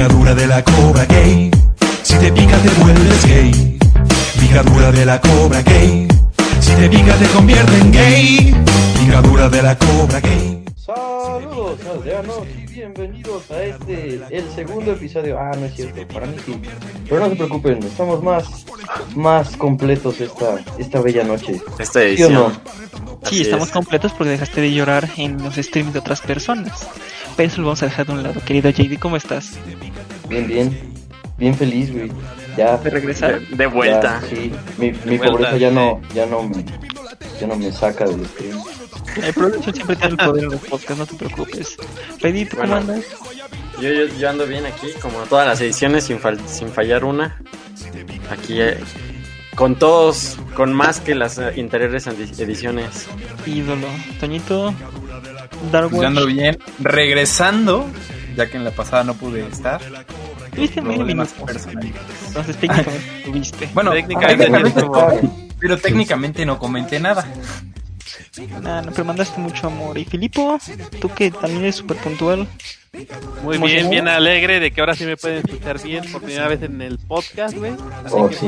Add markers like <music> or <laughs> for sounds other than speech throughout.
Picadura de la cobra gay. Si te pica te vuelves gay. Picadura de la cobra gay. Si te pica te convierte en gay. Picadura de la cobra gay. Saludos aldeanos y bienvenidos a este, el segundo episodio. Ah, no es cierto, para mí sí. Pero no se preocupen, estamos más, más completos esta, esta bella noche. Esta ¿Sí o edición. no? Sí, estamos es. completos porque dejaste de llorar en los streams de otras personas. Pero eso lo vamos a dejar de un lado. Querido JD, ¿cómo estás? Bien, bien. Bien feliz, güey. Ya. ¿De regresar? De, de vuelta. ya, sí, mi, mi vuelta, pobreza ya sí. no, ya no me, ya no me saca del stream. El producción siempre tiene el poder en los podcasts, no te preocupes. Pedí, ¿tú cómo Bueno. andas? Yo, yo, yo ando bien aquí, como todas las ediciones, sin, fal- sin fallar una. Aquí, eh, con todos, con más que las eh, anteriores edi- ediciones. Ídolo. Toñito, Darwin. Yo ando bien. Regresando, ya que en la pasada no pude estar. Tuviste medio Problemas minuto. personales. Entonces técnicamente <laughs> tuviste. Bueno, Técnicamente pero técnicamente no comenté nada. Nah, no, pero mandaste mucho amor. Y Filipo, tú que también eres súper puntual. Muy ¿Cómo se bien, llama? bien alegre de que ahora sí me pueden escuchar bien por primera vez en el podcast, güey. Así Oh, que sí.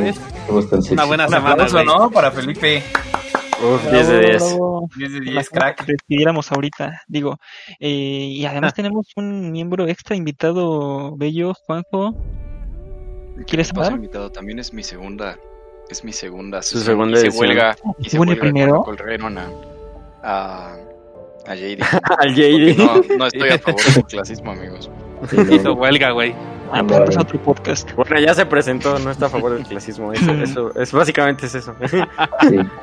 pues, una buena semana, aplauso. ¿no? Para Felipe. Uf, 10 de 10. Bravo. 10 de Las 10, cosas crack. que despidiéramos ahorita, digo. Eh, y además tenemos un miembro extra invitado, bello, Juanjo. ¿Quieres ¿Qué pasa, hablar? invitado? También es mi segunda, es mi segunda Su sesión. segunda Hice edición. huelga, hice Bueno, huelga primero. con Colrerón a, a, a JD. <laughs> Al JD. No, no estoy a favor del clasismo, amigos. Sí. Hizo huelga, güey. Ah, pues otro podcast. Bueno, ya se presentó, no está a favor del clasismo. Eso, <laughs> eso, es, básicamente es eso. Sí.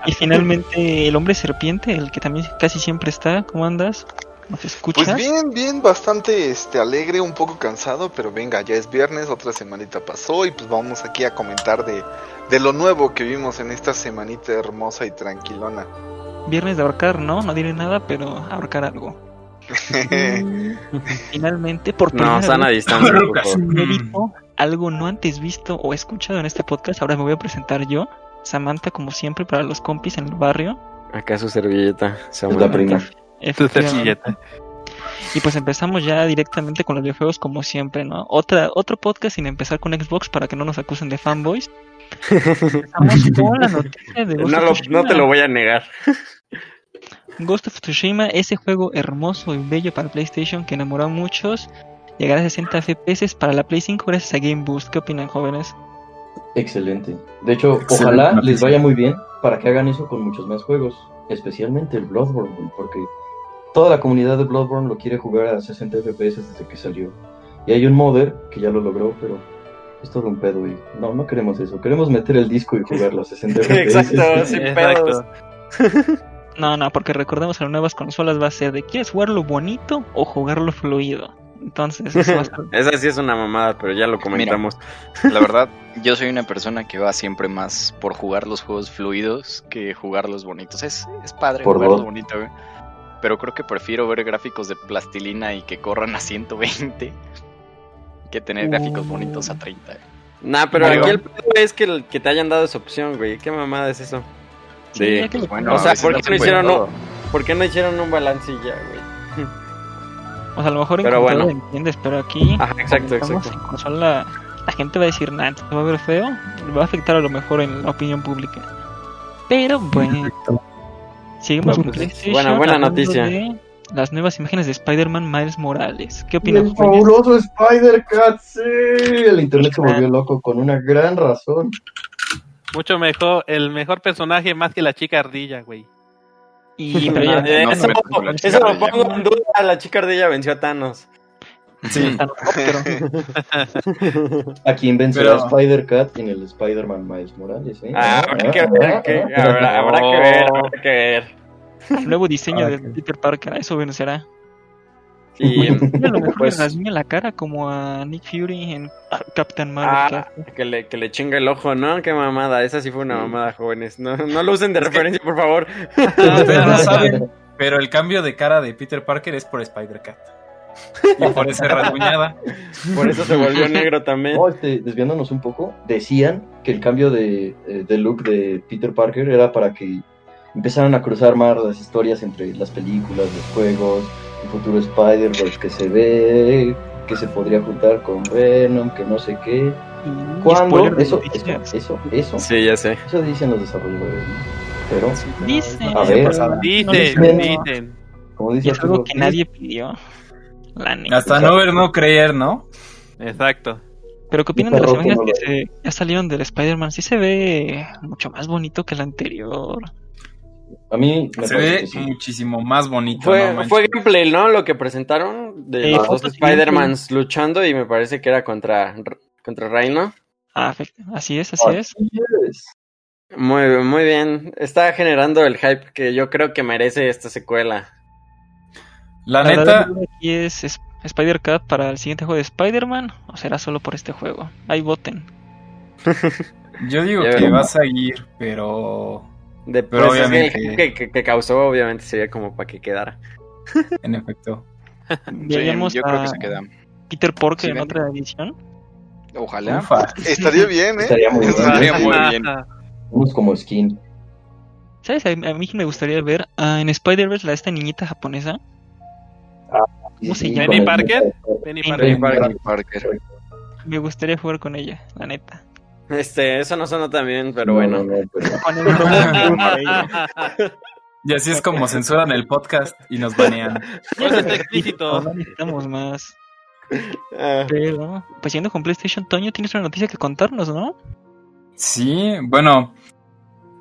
Y finalmente el hombre serpiente, el que también casi siempre está. ¿Cómo andas? ¿Nos escuchas? Pues bien, bien, bastante este alegre, un poco cansado, pero venga, ya es viernes, otra semanita pasó y pues vamos aquí a comentar de, de lo nuevo que vimos en esta semanita hermosa y tranquilona. Viernes de ahorcar, ¿no? No diré nada, pero ahorcar algo. <laughs> Finalmente, por No, primera sana vez, distancia, por es <laughs> favor. inédito, algo no antes visto o escuchado en este podcast. Ahora me voy a presentar yo, Samantha, como siempre, para los compis en el barrio. Acá su servilleta. La prima. Tu servilleta. Y pues empezamos ya directamente con los videojuegos como siempre, ¿no? Otra, otro podcast sin empezar con Xbox para que no nos acusen de fanboys. Empezamos <laughs> con la noticia de Ghost No, of lo- Tsushima. no te lo voy a negar. Ghost of Tsushima, ese juego hermoso y bello para PlayStation que enamoró a muchos, llegará a 60 FPS para la Play 5 gracias a Game Boost. ¿Qué opinan, jóvenes? Excelente. De hecho, Excelente ojalá les vaya muy bien para que hagan eso con muchos más juegos, especialmente el Bloodborne, porque toda la comunidad de Bloodborne lo quiere jugar a 60 FPS desde que salió. Y hay un modder que ya lo logró, pero es todo un pedo y no, no queremos eso. Queremos meter el disco y jugarlo a 60 <laughs> FPS. Exacto, sin pedos. Exacto. <laughs> No, no, porque recordemos que las nuevas consolas va a ser de ¿quieres jugarlo bonito o jugarlo fluido? Entonces, eso va a ser... <laughs> Esa sí es una mamada, pero ya lo comentamos. La verdad, yo soy una persona que va siempre más por jugar los juegos fluidos que jugarlos bonitos. Es, es padre Por jugarlo dos. bonito, güey. Pero creo que prefiero ver gráficos de plastilina y que corran a 120 que tener gráficos bonitos a 30. güey. Nah, pero aquí el pedo es que, el- que te hayan dado esa opción, güey. ¿Qué mamada es eso? Sí, lo- Bueno, o sea, ¿por no qué no hicieron no? ¿Por qué no hicieron un balance y ya, güey? O sea, a lo mejor en Pero bueno. entiendes, pero aquí Ajá, exacto, exacto. en consola, la gente va a decir, nada, te va a ver feo, va a afectar a lo mejor en la opinión pública. Pero bueno, seguimos No, con pues, PlayStation. buena- buena noticia. de Las nuevas imágenes de Spider-Man Miles Morales. ¿Qué opinan? El fabuloso Spider-Cat, sí. El internet se volvió loco con una gran razón. Mucho mejor, el mejor personaje más que la chica ardilla, güey. Y, pero ya, eh, no, eso chica eso lo pongo en duda. La chica ardilla venció a Thanos. Sí. <laughs> pero- ¿A quién vencerá Pero- Spider-Cat en el Spider-Man Miles Morales? ¿eh? Ah, habrá que ver, que- habrá, habrá que ver, habrá que ver. el nuevo diseño Ah, de ok. Peter Parker, eso vencerá. Y A lo <laughs> mejor pues, le rasguña la cara como a Nick Fury en Captain ah, Marvel. que le, que le chinga el ojo, ¿no? Qué mamada. Esa sí fue una mamada, jóvenes. No, no lo usen de referencia, por favor. Ustedes <laughs> no saben, pero el cambio de cara de Peter Parker es por Spider-Cat. <laughs> Y por esa rasguñada. Por eso se volvió <laughs> negro también. No, este, desviándonos un poco, decían que el cambio de, eh, de look de Peter Parker era para que empezaran a cruzar más las historias entre las películas, los juegos, el futuro Spider-Verse que se ve que se podría juntar con Venom, que no sé qué. Y ¿Cuándo? Eso, eso, eso, eso, Sí, ya sé. eso dicen los desarrolladores, ¿no? Pero, Dice. a ver, Dicen, No, dicen. como Y dice es algo que nadie pidió. La neta. Hasta no ver, no creer, ¿no? Exacto. Pero ¿qué opinan de las imágenes que se, ya salieron del Spider-Man? Sí se ve mucho más bonito que el anterior. a mí me Se ve sí. muchísimo más bonito. Fue, no fue gameplay, ¿no? Lo que presentaron de Eh, los dos Spider-Mans luchando y me parece que era contra, contra Rhino. Ah, así es, así es. Yes. Muy, muy bien. Está generando el hype que yo creo que merece esta secuela. La La neta, aquí es, es Spider-Cat para el siguiente juego de Spider-Man o será solo por este juego. Ahí voten. <laughs> yo digo Ya que veremos. va a seguir, pero De, Pero pues, obviamente- que, que- que causó, obviamente, sería como para que quedara. <laughs> en efecto. <laughs> Veríamos yo creo a que se queda. Peter Porker Sí, en otra edición. Ojalá. Ufa. Estaría bien, ¿eh? Estaría muy bien. Estaría muy bien. Unos como skin. ¿Sabes? A, mí me gustaría ver ah, en Spider-Verse la esta niñita japonesa. ¿Cómo se llama? ¿Benny Parker? Benny Parker. Me gustaría jugar con ella, la neta. Este, eso no sonó tan bien, pero No, bueno. no, pero-. <laughs> Y así es como censuran el podcast y nos banean. No está <laughs> explícito. No necesitamos más. Ah, Pero, pues yendo con PlayStation, Toño, tienes una noticia que contarnos, ¿no? Sí, bueno,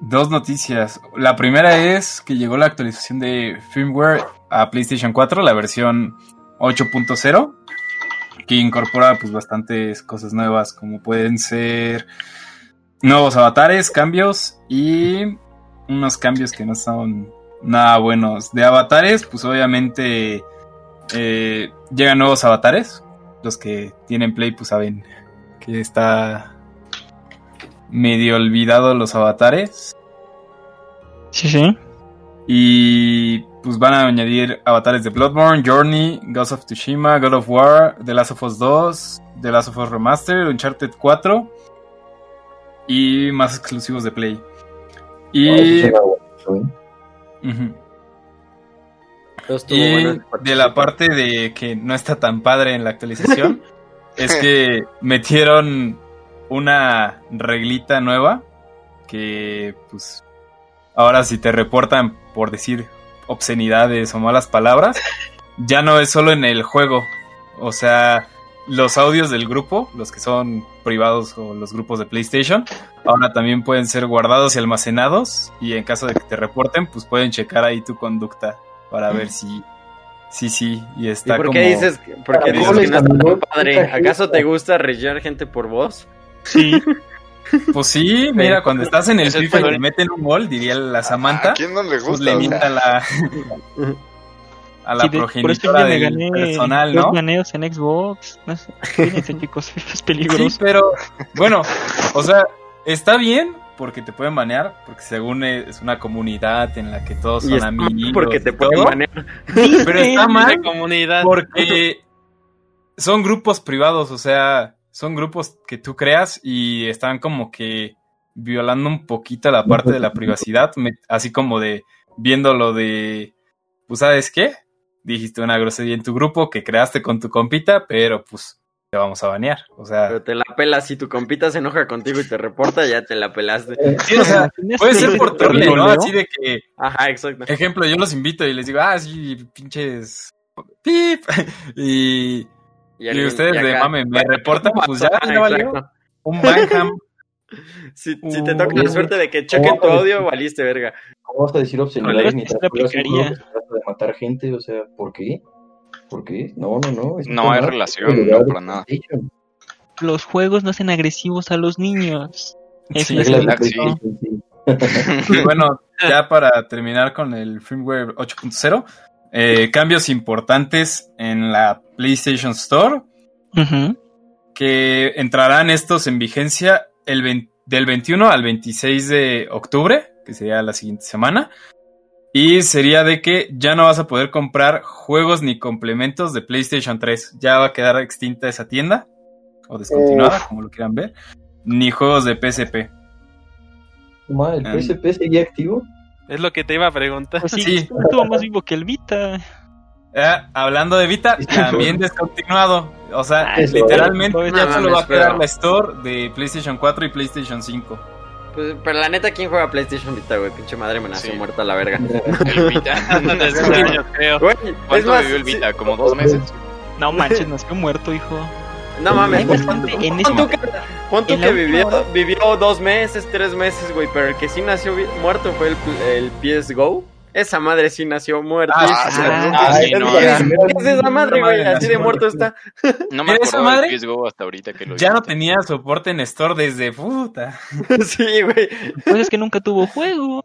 dos noticias. La primera es que llegó la actualización de firmware a PlayStation 4, la versión 8.0, que incorpora pues bastantes cosas nuevas, como pueden ser nuevos avatares, cambios y unos cambios que no son nada buenos. De avatares, pues obviamente eh, llegan nuevos avatares. Los que tienen Play pues saben que está medio olvidado los avatares. Sí, sí. Y pues van a añadir avatares de Bloodborne, Journey, Ghost of Tsushima, God of War, The Last of Us 2, The Last of Us Remastered, Uncharted 4 y más exclusivos de Play. Y, Y bueno. de la parte de que no está tan padre en la actualización, <laughs> es que metieron una reglita nueva que pues ahora si te reportan por decir obscenidades o malas palabras, ya no es solo en el juego. O sea, los audios del grupo, los que son privados o los grupos de PlayStation, ahora también pueden ser guardados y almacenados y en caso de que te reporten, pues pueden checar ahí tu conducta para ver si sí, sí, y ¿Y está por como qué dices, por qué dices que no está padre? ¿Acaso te gusta rellenar gente por voz? Sí. <laughs> Pues sí, mira, cuando estás en el FIFA y te meten un gol, diría la ¿A Samantha, quién no le pues gusta? le O sea, mienta a la <laughs> a la Sí, de- por eso progenitora del gané personal, dos ¿no? ganeos en Xbox. No sé, Fíjense, <laughs> chicos, es Sí, peligroso. pero bueno, o sea, está bien porque te pueden banear, porque según es una comunidad en la que todos Y son está mal amigos. porque te y pueden todo, banear. Pero está De mal comunidad. porque son grupos privados, o sea, son grupos que tú creas y están como que violando un poquito la parte de la privacidad, me- así como de viendo lo de, pues sabes qué, dijiste una grosería en tu grupo que creaste con tu compita, pero pues te vamos a banear, o sea, Pero te la pelas. Si tu compita se enoja contigo y te reporta, ya te la pelaste. sí, o sea, puede ser por trole, ¿no? Así de que, Ajá, exacto. ejemplo, yo los invito y les digo, ah, sí, pinches pip, <laughs> y Y alguien- ustedes y de mame me <laughs> reportan, pues ya, valió. Un Banham. <laughs> Si, si te toca la Uh. suerte de que chequen tu audio, valiste verga. ¿Cómo vas a decir obscenidades ni la se trata de matar gente? O sea, ¿por qué? ¿Por qué? No, no, no. No hay relación, Es no, para nada. Los juegos no hacen agresivos a los niños. Sí, de claro, sí. Sí. <laughs> Y bueno, ya para terminar con el firmware 8.0, eh, cambios importantes en la PlayStation Store, que entrarán estos en vigencia el 20 del 21 al 26 de octubre, que sería la siguiente semana. Y sería de que ya no vas a poder comprar juegos ni complementos de PlayStation 3. Ya va a quedar extinta esa tienda, o descontinuada, como lo quieran ver. Ni juegos de PSP. ¿El. PSP seguía activo? Es lo que te iba a preguntar. Pues sí, Sí. estuvo más vivo que el Vita. Eh, hablando de Vita, también descontinuado. O sea, Ah, literalmente no ya mames, solo va a quedar la store de PlayStation 4 y PlayStation 5. Pues, pero la neta, ¿quién juega PlayStation Vita, güey? Pinche madre me nació Sí. muerta la verga. El <laughs> Vita. <laughs> Años, creo. Güey, es ¿Cuánto más, vivió el Vita? ¿Como dos meses? No manches, nació muerto, hijo. <laughs> No mames, Hay pon bastante en pon ese tú que, pon tú vivió, hora. vivió dos meses, tres meses, güey, pero el que sí nació muerto fue el, el PS Go. Esa madre sí nació muerta. Ah, sí, Ah, sí, sí, sí, no, sí, ¿Qué sí. es esa madre, güey? Así de muerto está. No me ¿Era esa acuerdo madre? del PS Go hasta ahorita que lo Ya vi. no tenía soporte en store desde puta. <laughs> sí, güey. Pues es que nunca tuvo juegos.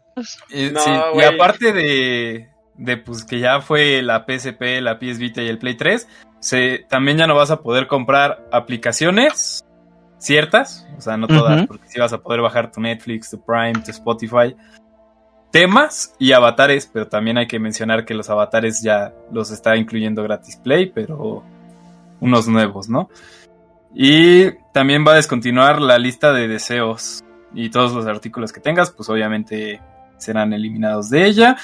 Y, No, sí, y aparte de, de pues que ya fue la PSP, la PS Vita y el Play 3, se, también ya no vas a poder comprar aplicaciones ciertas, o sea, no todas, porque sí vas a poder bajar tu Netflix, tu Prime, tu Spotify, temas y avatares, pero también hay que mencionar que los avatares ya los está incluyendo gratis Play, pero unos nuevos, ¿no? Y también va a descontinuar la lista de deseos y todos los artículos que tengas, pues obviamente serán eliminados de ella.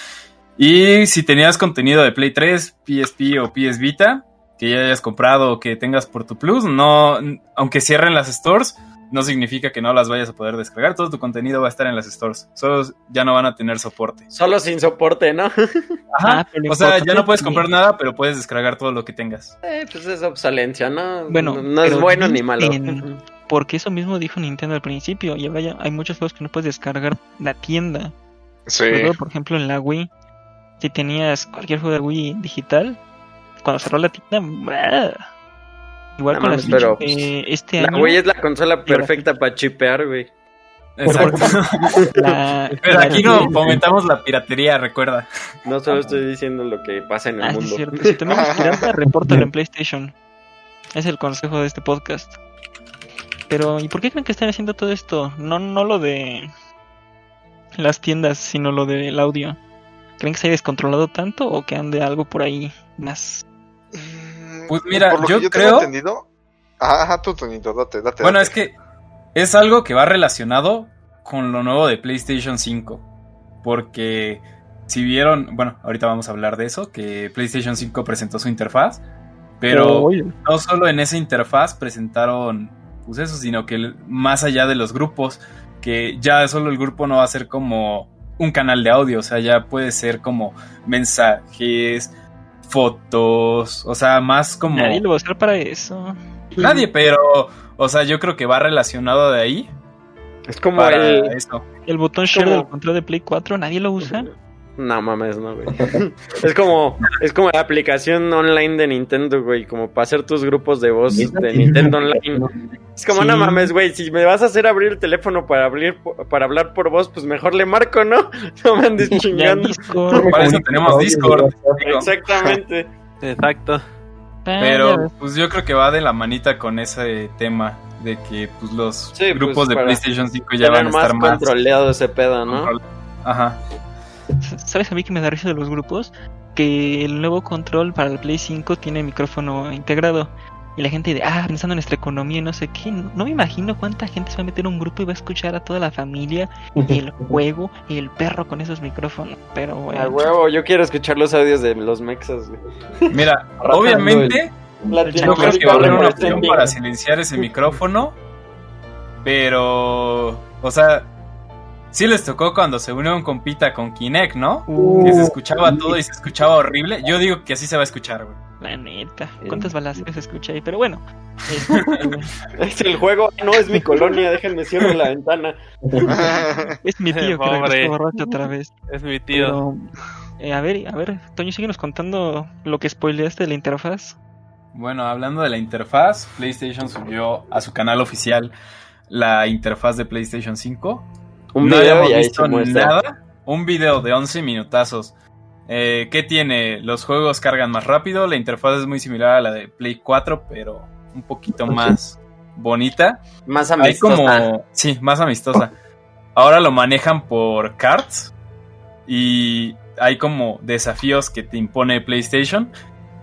Y si tenías contenido de Play 3, PSP o PS Vita, que ya hayas comprado o que tengas por tu Plus, no, aunque cierren las stores, no significa que no las vayas a poder descargar. Todo tu contenido va a estar en las stores. Solo ya no van a tener soporte. Solo sin soporte, ¿no? <laughs> Ajá. Ah, o sea, ya no puedes es comprar nada, pero puedes descargar todo lo que tengas. Eh, pues es obsolencia, ¿no? Bueno, no, no es bueno ni malo. Porque eso mismo dijo Nintendo al principio. Y ahora ya hay muchos juegos que no puedes descargar la tienda. Sí. Por ejemplo, en la Wii. Si tenías cualquier juego de Wii digital, cuando cerró la tienda, ¡bah! igual No con mames, la Switch, pero, eh, este La año. Wii es la consola perfecta para chipear, güey. Exacto. <laughs> la- pero la- aquí no fomentamos la piratería, recuerda. No solo estoy diciendo lo que pasa en el Ah, mundo. es cierto. Si tenemos <laughs> pirata, repórtalo en PlayStation. Es el consejo de este podcast. Pero, ¿y por qué creen que están haciendo todo esto? No, no lo de las tiendas, sino lo del audio. ¿Creen que se haya descontrolado tanto o que ande algo por ahí más? Pues mira, por lo yo que yo creo- tengo entendido. Ajá, ajá, tú, Tonito, date, date. Bueno, date. es que es algo que va relacionado con lo nuevo de PlayStation 5. Porque si vieron, bueno, ahorita vamos a hablar de eso, que PlayStation 5 presentó su interfaz. Pero Oye, no solo en esa interfaz presentaron pues eso, sino que más allá de los grupos, que ya solo el grupo no va a ser como un canal de audio, o sea, ya puede ser como mensajes, fotos, o sea, más como... nadie lo va a usar para eso. Nadie, pero, o sea, yo creo que va relacionado de ahí Es como para el. eso. El botón share Como- del control de Play 4, nadie lo usa. No mames, no, güey. <laughs> es como. Es como la aplicación online de Nintendo, güey. Como para hacer tus grupos de voz de Nintendo <laughs> Online. Es como, Sí. no mames, güey. Si me vas a hacer abrir el teléfono para abrir para hablar por voz, pues mejor le marco, ¿no? <laughs> No me andes chingando. Para eso tenemos Discord. Exactamente. Exacto. Pero pues yo creo que va de la manita con ese tema de que pues los Sí, grupos pues, de PlayStation 5 ya van a estar más controlado ese pedo, ¿no? control- Ajá. ¿Sabes a mí que me da risa de los grupos? Que el nuevo control para el Play 5 tiene micrófono integrado. Y la gente de, ah, pensando en nuestra economía y no sé qué. No, no me imagino cuánta gente se va a meter a un grupo y va a escuchar a toda la familia, <laughs> el juego y el perro con esos micrófonos. Pero bueno. A huevo, yo quiero escuchar los audios de los mexas, güey. Mira, <laughs> obviamente yo creo que va a haber una opción Latinoamérica para silenciar ese micrófono, pero, o sea, sí les tocó cuando se unió un compita con Kinect, ¿no? Uh, Que se escuchaba todo y se escuchaba horrible. Yo digo que así se va a escuchar, güey. la neta. ¿Cuántas balaceras escuché ahí? Pero bueno. <laughs> Es el juego, no es mi colonia, déjenme cierro la ventana. <laughs> es mi tío que borracho otra vez. Es mi tío. Pero, eh, a ver, a ver, Toño, síguenos contando lo que spoileaste de la interfaz. Bueno, hablando de la interfaz, PlayStation subió a su canal oficial la interfaz de PlayStation 5. Un no video habíamos visto nada. Un video de 11 minutazos. Eh, ¿Qué tiene? Los juegos cargan más rápido. La interfaz es muy similar a la de Play 4, pero un poquito más bonita. Más amistosa. como. Sí, más amistosa. Ahora lo manejan por cards. Y hay como desafíos que te impone PlayStation.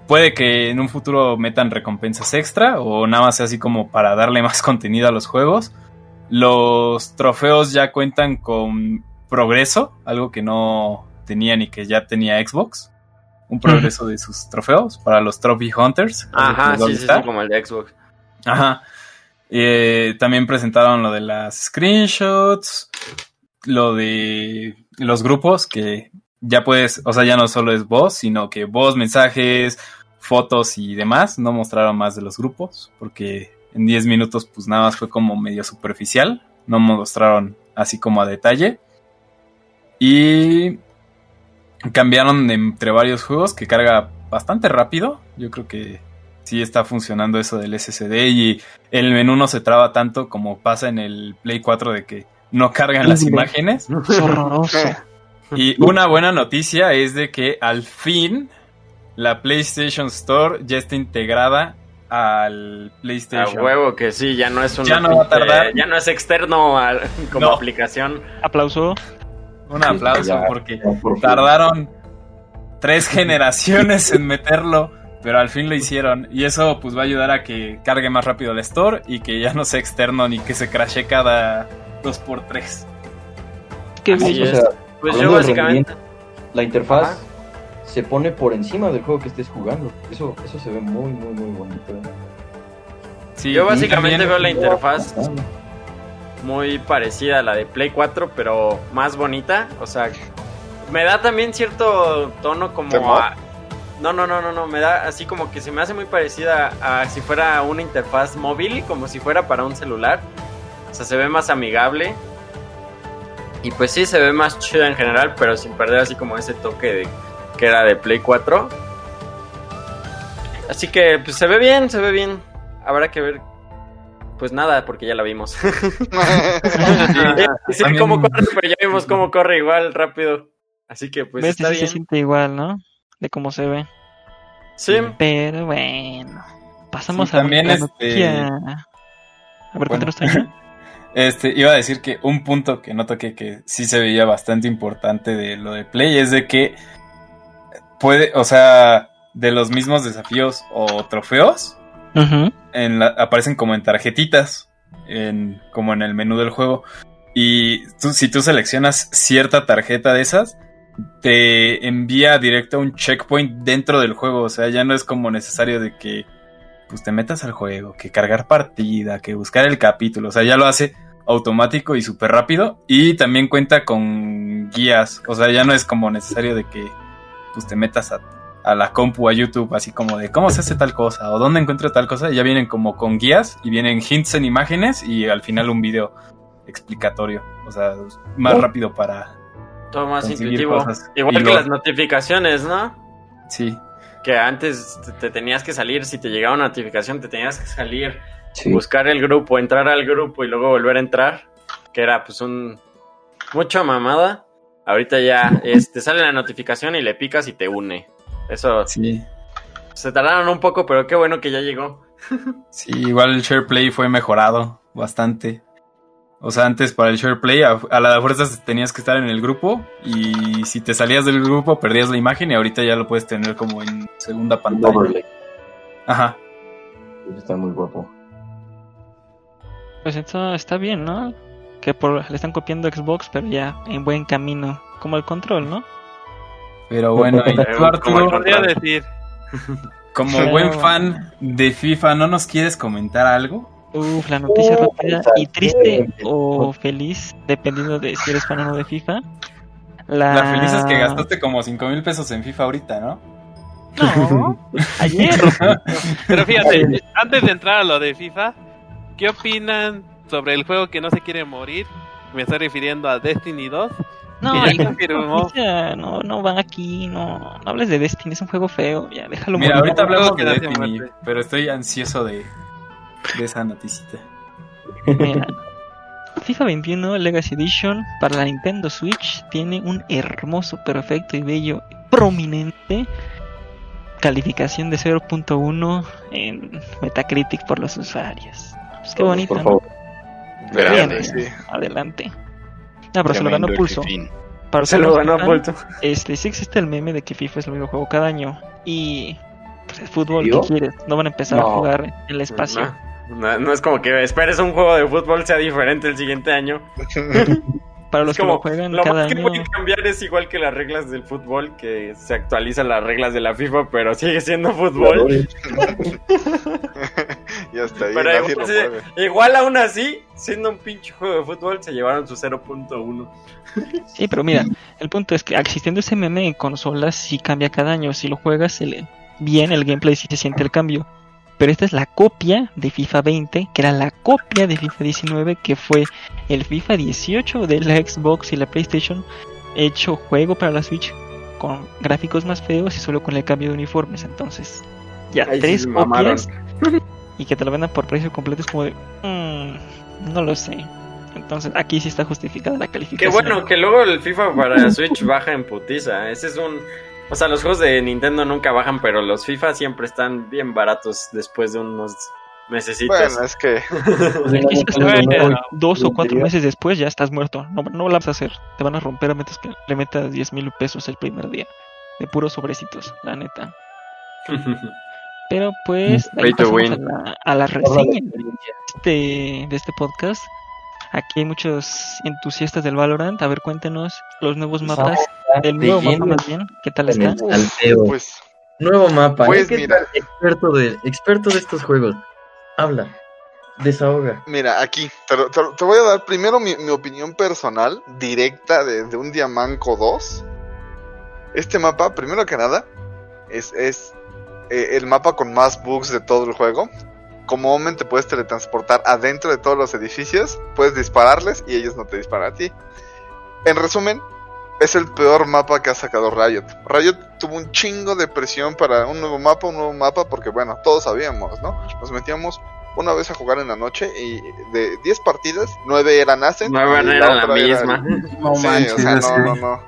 Puede que en un futuro metan recompensas extra. O nada más sea así como para darle <laughs> más contenido a los juegos. Los trofeos ya cuentan con progreso. Algo que no tenía ni que ya tenía Xbox. un progreso de sus trofeos para los Trophy Hunters. Ajá, sí, sí, como el de Xbox. Ajá. Eh, también presentaron lo de las screenshots, lo de los grupos, que ya puedes, o sea, ya no solo es voz, sino que voz, mensajes, fotos y demás. No mostraron más de los grupos, porque en 10 minutos pues nada más fue como medio superficial. No mostraron así como a detalle. Y cambiaron entre varios juegos que carga bastante rápido. Yo creo que sí está funcionando eso del SSD y el menú no se traba tanto como pasa en el Play 4 de que no cargan las imágenes. <laughs> Horroroso. Y una buena noticia es de que al fin la PlayStation Store ya está integrada al A PlayStation. huevo que sí, ya no es un Ya no va a tardar. ya no es externo al- <laughs> como No. aplicación. Aplauso. Un aplauso Ya, porque ya, por fin. tardaron tres <laughs> generaciones en meterlo, pero al fin lo hicieron. Y eso pues va a ayudar a que cargue más rápido el store y que ya no sea externo ni que se crashe cada 2x3. Qué Así bello. O es. sea, Pues yo básicamente la interfaz Ajá. Se pone por encima del juego que estés jugando. Eso, eso se ve muy, muy, muy bonito. ¿eh? Sí, Yo básicamente veo la interfaz muy parecida a la de Play 4, pero más bonita. O sea, me da también cierto tono como ¿Temor? a... No, no, no, no, no, me da así como que se me hace muy parecida a si fuera una interfaz móvil, como si fuera para un celular. O sea, se ve más amigable. Y pues sí, se ve más chida en general, pero sin perder así como ese toque de que era de Play 4. Así que pues se ve bien, se ve bien. Habrá que ver. Pues nada, porque ya la vimos. <laughs> <laughs> sí, También- cómo corre, pero ya vimos cómo corre igual rápido. Así que pues está Sí se bien. siente igual, ¿no? De cómo se ve. Sí, Pero bueno. Pasamos Sí, a también la este-. A ver, Bueno. <laughs> Este, iba a decir que un punto que no toqué que sí se veía bastante importante de lo de Play es de que puede, o sea, de los mismos desafíos o trofeos, Ujú. en la- aparecen como en tarjetitas, en, como en el menú del juego. Y tú, si tú seleccionas cierta tarjeta de esas, te envía directo a un checkpoint dentro del juego. O sea, ya no es como necesario de que pues te metas al juego, que cargar partida, que buscar el capítulo. O sea, ya lo hace automático y súper rápido. Y también cuenta con guías. O sea, ya no es como necesario de que pues te metas a, a la compu, a YouTube, así como de cómo se hace tal cosa o dónde encuentro tal cosa. Ya vienen como con guías y vienen hints en imágenes y al final un video explicatorio. O sea, más Oh. rápido para... todo más intuitivo. cosas. Igual Y que lo- las notificaciones, ¿no? Sí. Que antes te, te tenías que salir, si te llegaba una notificación, te tenías que salir, Sí. buscar el grupo, entrar al grupo y luego volver a entrar. Que era pues un... Mucha mamada. Ahorita ya este, sale la notificación y le picas y te une. Eso Sí. se tardaron un poco, pero qué bueno que ya llegó. Sí, igual el SharePlay fue mejorado bastante. O sea, antes para el SharePlay a, a la fuerza tenías que estar en el grupo y si te salías del grupo perdías la imagen y ahorita ya lo puedes tener como en segunda Un pantalla. overlay. Ajá. Está muy guapo. Pues esto está bien, ¿no? Que por, le están copiando a Xbox, pero ya en buen camino. Como el control, ¿no? Pero bueno, y tú, Como Arturo, Podría decir. <laughs> como Pero buen fan de FIFA, ¿no nos quieres comentar algo? Uf, la noticia Oh, rápida y triste o feliz, dependiendo de si eres fan o no de FIFA. La, La feliz es que gastaste como 5 mil pesos en FIFA ahorita, ¿no? No, <laughs> ayer. Pero fíjate, antes de entrar a lo de FIFA, ¿qué opinan sobre el juego que no se quiere morir? Me estoy refiriendo a Destiny 2. No, hijo, confirmó. no, no va aquí, no, no hables de Destiny, es un juego feo, ya déjalo Mira, morir. ahorita hablamos de Destiny, muerte. pero estoy ansioso de, de esa noticita. Mira, FIFA 21 Legacy Edition para la Nintendo Switch tiene un hermoso, perfecto y bello, prominente calificación de 0.1 en Metacritic por los usuarios. Pues qué bonito, Por favor. Grande, sí. adelante. No, pero se lo ganó Pulso. Para Se lo ganó que Pulso. Este, sí existe el meme de que FIFA es el mismo juego cada año. Y pues el fútbol, ¿Yo? ¿qué quieres? No van a empezar a jugar en el espacio. No, no, no es como que esperes un juego de fútbol sea diferente el siguiente año. <laughs> para los Es que como, lo juegan lo cada más que año. puede cambiar es igual que las reglas del fútbol, que se actualizan las reglas de la FIFA, pero sigue siendo fútbol. <laughs> <laughs> y hasta ahí Pero igual, se- igual aún así, siendo un pinche juego de fútbol, se llevaron su 0.1. Sí, pero mira, el punto es que existiendo ese meme en consolas sí cambia cada año. Si lo juegas se le- bien, el gameplay sí se siente el cambio. Pero esta es la copia de FIFA 20, que era la copia de FIFA 19, que fue el FIFA 18 de la Xbox y la PlayStation, hecho juego para la Switch con gráficos más feos y solo con el cambio de uniformes. Entonces, ya Ahí sí tres mamaron. copias <laughs> y que te lo vendan por precio completo es como de, "Mm, no lo sé. Entonces, aquí sí está justificada la Qué calificación. bueno que luego el FIFA para <laughs> Switch baja en putiza. Ese es un. O sea, los juegos de Nintendo nunca bajan, pero los FIFA siempre están bien baratos después de unos mesecitos. Bueno, es que <laughs> Es que si te Bueno, sale dos o cuatro meses después ya estás muerto. No, no lo vas a hacer. Te van a romper a menos que le metas 10 mil pesos el primer día. De puros sobrecitos, la neta. <laughs> Pero pues, ahí pasamos a la, a la Habla de reseña experiencia. de, de este podcast. Aquí hay muchos entusiastas del Valorant. A ver, cuéntenos los nuevos mapas. El nuevo mapa más bien. ¿Qué tal está? pues Nuevo mapa. Pues ¿eh? Experto de, experto de estos juegos. Habla. Desahoga. Mira, aquí te voy a dar primero mi, mi opinión personal, directa de, de un Diamanco 2. Este mapa, primero que nada, es, es eh, el mapa con más bugs de todo el juego. Comúnmente te puedes teletransportar adentro de todos los edificios, puedes dispararles y ellos no te disparan a ti. En resumen, es el peor mapa que ha sacado Riot. Riot tuvo un chingo de presión para un nuevo mapa, un nuevo mapa, porque bueno, todos sabíamos, ¿no? Nos metíamos una vez a jugar en la noche y de 10 partidas, 9 eran Ascent. Nueva y no era la era- misma. No sí, manches, o sea, no, no, no.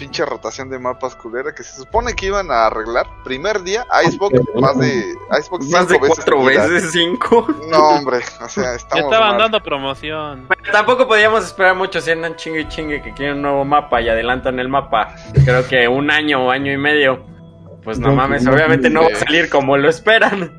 Pinche rotación de mapas culera que se supone que iban a arreglar. Primer día, Icebox más de Icebox Más de cinco veces cuatro veces, cinco. No, hombre, o sea, <laughs> Ya estamos estaban mal. dando promoción. Pero tampoco podíamos esperar mucho si andan chingue y chingue que quieren un nuevo mapa y adelantan el mapa. Creo que un año o año y medio. Pues no No, mames, no, obviamente no va a salir como lo esperan.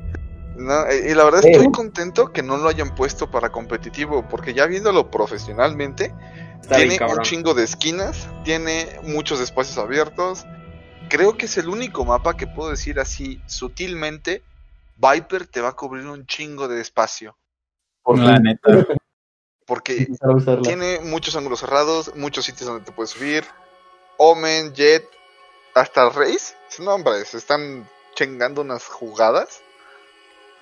No, y la verdad estoy contento que no lo hayan puesto para competitivo, porque ya viéndolo profesionalmente, Está bien, tiene un chingo de esquinas, tiene muchos espacios abiertos. Creo que es el único mapa que puedo decir así sutilmente, Viper te va a cubrir un chingo de espacio, Por La neta. <laughs> porque tiene muchos ángulos cerrados, muchos sitios donde te puedes subir. Omen, Jet, hasta Raze. No, hombre, se están chingando unas jugadas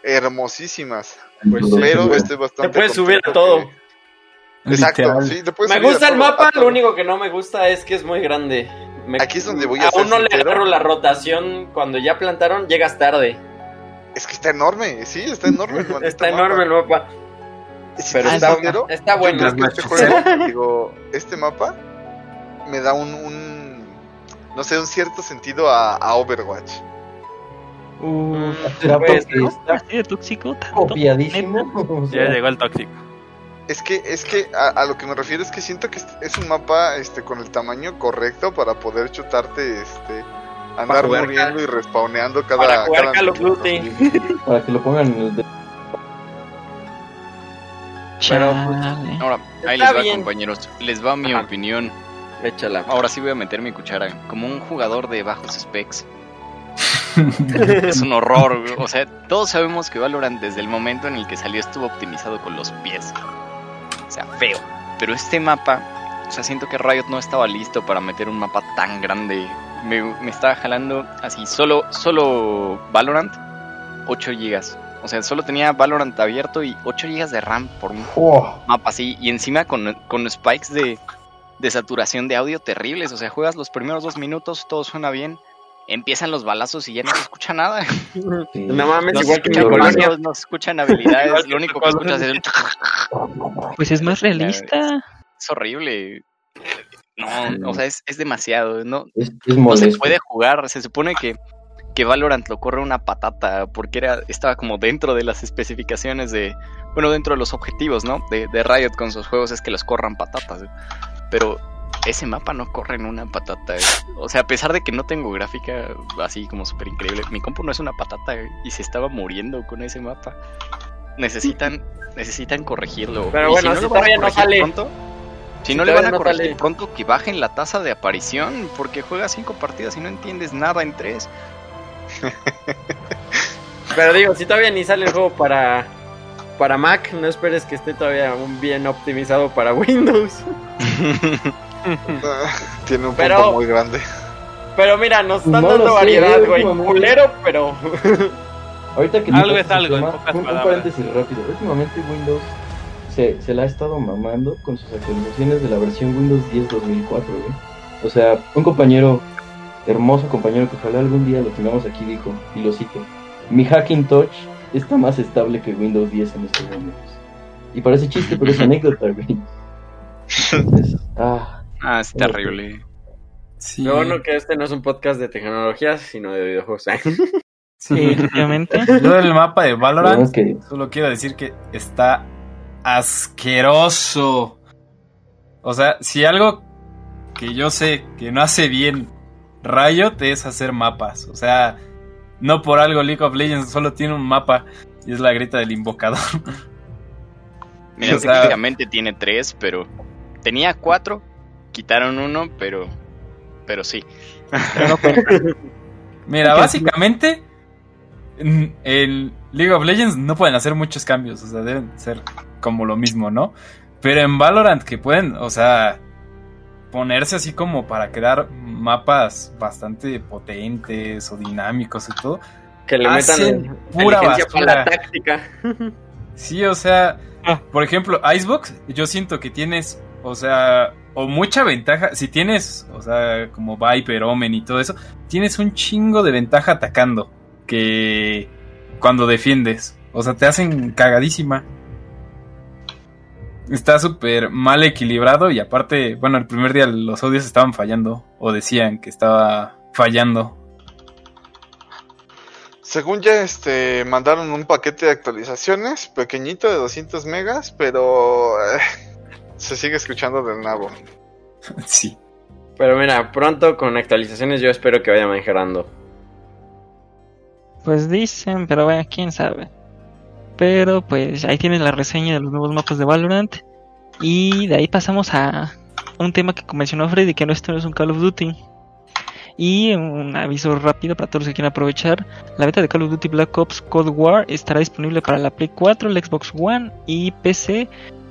hermosísimas. Pues sí. Pero bueno. estoy bastante. Te puedes subir a todo. que- Exacto, sí, Me gusta el mapa, lo único que no me gusta es que es muy grande. Me- Aquí es donde voy a Aún no le agarro la rotación. Cuando ya plantaron, llegas tarde. Es que está enorme, sí, está enorme. el maldito Está enorme el mapa. Pero está, sincero, está bueno. que este juego, digo, este mapa me da un, un no sé, un cierto sentido a, a Overwatch. Uf, ¿Será Pues, está tóxico. tanto? copiadísimo? Ya llegó el tóxico. Es que, es que a, a lo que me refiero es que siento que es- un mapa este con el tamaño correcto para poder chutarte este andar muriendo y respawneando cada Para jugar cada Call of minuto. Duty. <laughs> Para que lo pongan en el de- Pero, pues. Ahora, ahí Está les va, bien. compañeros. Les va mi Ajá. opinión. Échala. Ahora sí voy a meter mi cuchara. Como un jugador de bajos specs. <laughs> es un horror. güey. O sea, todos sabemos que Valorant desde el momento en el que salió estuvo optimizado con los pies. O sea, feo. Pero este mapa, o sea, siento que Riot no estaba listo para meter un mapa tan grande. Me, me estaba jalando así, solo, solo Valorant, 8 GB. O sea, solo tenía Valorant abierto y 8 GB de RAM por un ¡Oh! mapa así. Y encima con, con spikes de, de saturación de audio terribles. O sea, juegas los primeros dos minutos, todo suena bien. Empiezan los balazos y ya no se escucha nada. <laughs> Sí. No mames, No se igual que colonia. balazos, no se escuchan habilidades. Lo único que escuchas es, <laughs> Pues es más realista. es horrible. No, o sea, es, es demasiado. No, Es, es no se puede jugar. Se supone que, que Valorant lo corre una patata porque era, estaba como dentro de las especificaciones de, bueno, dentro de los objetivos, ¿no? De, de Riot con sus juegos es que los corran patatas. ¿eh? Pero ese mapa no corre en una patata. ¿eh? O sea, a pesar de que no tengo gráfica así como súper increíble, mi compu no es una patata ¿eh? y se estaba muriendo con ese mapa. Necesitan, necesitan corregirlo. Pero Y bueno, no si van a todavía no sale. pronto, Si Si Si no le van a no corregir sale- pronto que bajen la tasa de aparición, porque juegas cinco partidas y no entiendes nada en tres. <laughs> Pero digo, si todavía ni sale el juego para, para Mac, no esperes que esté todavía un bien optimizado para <laughs> Windows. <laughs> <laughs> Tiene un Pero- punto muy grande. Pero mira, nos están No dando variedad, eh, güey. Culero, pero. <laughs> Ahorita que Algo es algo, en pocas un, un paréntesis rápido. Últimamente Windows se, se la ha estado mamando con sus actualizaciones de la versión Windows 10 2004, güey. O sea, un compañero, hermoso compañero que ojalá algún día lo tengamos aquí, dijo, y lo cito, mi Hackintosh está más estable que Windows 10 en estos momentos. Y parece chiste, pero es <laughs> anécdota, güey. Entonces, ah, Ah, es terrible. Sí, Lo bueno que este no es un podcast de tecnologías, sino de videojuegos. <laughs> Sí, efectivamente. <laughs> Yo del mapa de Valorant. Solo quiero decir que está asqueroso. O sea, si algo que yo sé que no hace bien Riot es hacer mapas. O sea, no por algo League of Legends solo tiene un mapa y es la grita del invocador. Mira, <laughs> O sea- técnicamente tiene tres, pero tenía cuatro, quitaron uno, pero, pero sí. Mira, básicamente en, en League of Legends no pueden hacer muchos cambios, o sea, deben ser como lo mismo, ¿no? Pero en Valorant que pueden, o sea, ponerse así como para crear mapas bastante potentes o dinámicos y todo. Que le Hacen metan pura para la basura. táctica. Sí, o sea, Ah. por ejemplo, Icebox, yo siento que tienes, o sea, o mucha ventaja, si tienes, o sea, como Viper, Omen y todo eso, tienes un chingo de ventaja atacando que cuando defiendes, o sea, te hacen cagadísima. Está súper mal equilibrado y aparte, bueno, el primer día los audios estaban fallando o decían que estaba fallando. Según ya este mandaron un paquete de actualizaciones pequeñito de 200 megas, pero eh, se sigue escuchando del nabo. <laughs> sí. Pero mira, pronto con actualizaciones yo espero que vaya mejorando. Pues dicen, pero vaya, quién sabe. Pero pues ahí tienen la reseña de los nuevos mapas de Valorant. Y de ahí pasamos a un tema que mencionó Freddy, que no esto no es un Call of Duty. Y un aviso rápido para todos los que quieran aprovechar. La beta de Call of Duty Black Ops Cold War estará disponible para la Play 4, el Xbox One y PC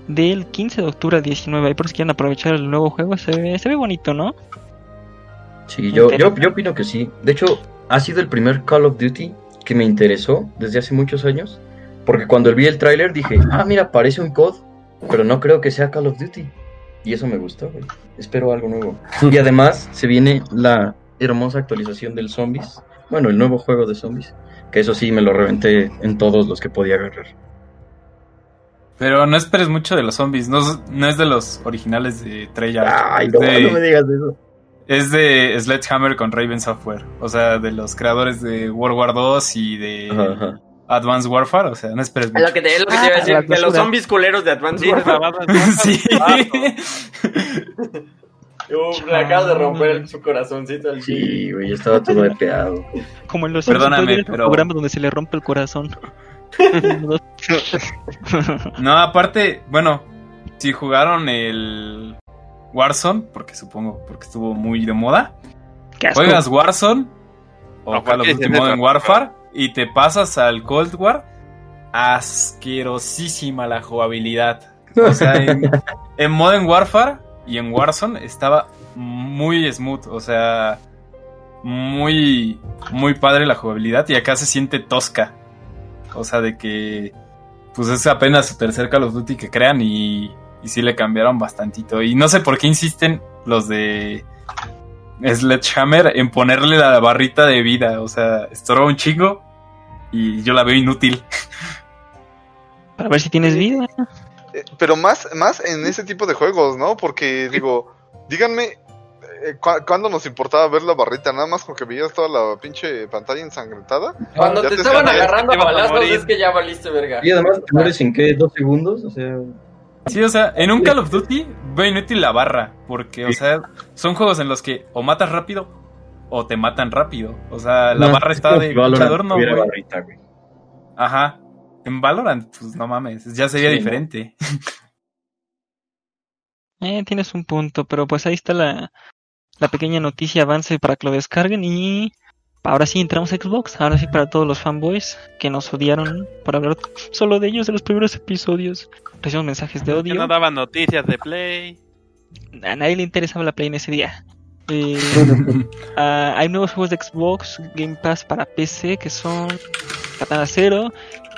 del 15 de octubre al 19. Ahí por si quieren aprovechar el nuevo juego, se ve, se ve bonito, ¿no? Sí, yo, yo, yo opino que sí. De hecho, ha sido el primer Call of Duty que me interesó desde hace muchos años. Porque cuando vi el tráiler dije, ah, mira, parece un COD, pero no creo que sea Call of Duty. Y eso me gustó, güey. Espero algo nuevo. Y además se viene la hermosa actualización del Zombies. Bueno, el nuevo juego de Zombies. Que eso sí, me lo reventé en todos los que podía agarrar. Pero no esperes mucho de los zombies, no, es- no es de los originales de Treyarch. Ay, no, de- no me digas eso. Es de Sledgehammer con Raven Software. O sea, de los creadores de World War 2 y de Ajá, ajá. Advanced Warfare. O sea, no esperes Es mucho. lo que te, es lo que te Ah, iba a decir, la de los zombies culeros de Advance Sí, Warfare. <laughs> sí. <laughs> <laughs> Uf, le acabas de romper el- su corazoncito al Sí, güey, estaba todo epeado. Como en los Perdóname, pero- programas donde se le rompe el corazón. <laughs> No, aparte, bueno, si jugaron el Warzone, porque supongo porque estuvo muy de moda, juegas Warzone o No, Call of Duty Modern. Warfare y te pasas al Cold War, asquerosísima la jugabilidad. O sea, en, <laughs> en Modern Warfare y en Warzone estaba muy smooth, o sea, muy muy padre la jugabilidad y acá se siente tosca. O sea, de que pues es apenas su tercer Call of Duty que crean y, y sí le cambiaron bastantito. Y no sé por qué insisten los de Sledgehammer en ponerle la barrita de vida. O sea, estorba un chingo y yo la veo inútil. <laughs> Para ver si tienes vida. Eh, Pero más, más en ese tipo de juegos, ¿no? Porque digo, díganme, eh, ¿cu- ¿cuándo nos importaba ver la barrita? Nada más con que veías toda la pinche pantalla ensangrentada. Cuando te te estaban sabías agarrando te a balazos es que ya valiste verga. Y además, ¿te mueres en qué? ¿Dos segundos? O sea, Sí, o sea, en un Call of Duty veo inútil la barra. Porque, o sea, son juegos en los que o matas rápido o te matan rápido. O sea, la no, barra es está de luchador, no, tuviera güey. barrita, güey. Ajá. En Valorant, pues no mames, ya sería Sí, ¿no? diferente. Eh, tienes un punto, pero pues ahí está la, la pequeña noticia avance para que lo descarguen y ahora sí entramos a Xbox, ahora sí para todos los fanboys que nos odiaron por hablar solo de ellos en los primeros episodios. Recibimos mensajes de Que odio. no daban noticias de Play. A nadie le interesaba la Play en ese día. <laughs> Eh, ah, hay nuevos juegos de Xbox Game Pass para PC que son Katana Zero,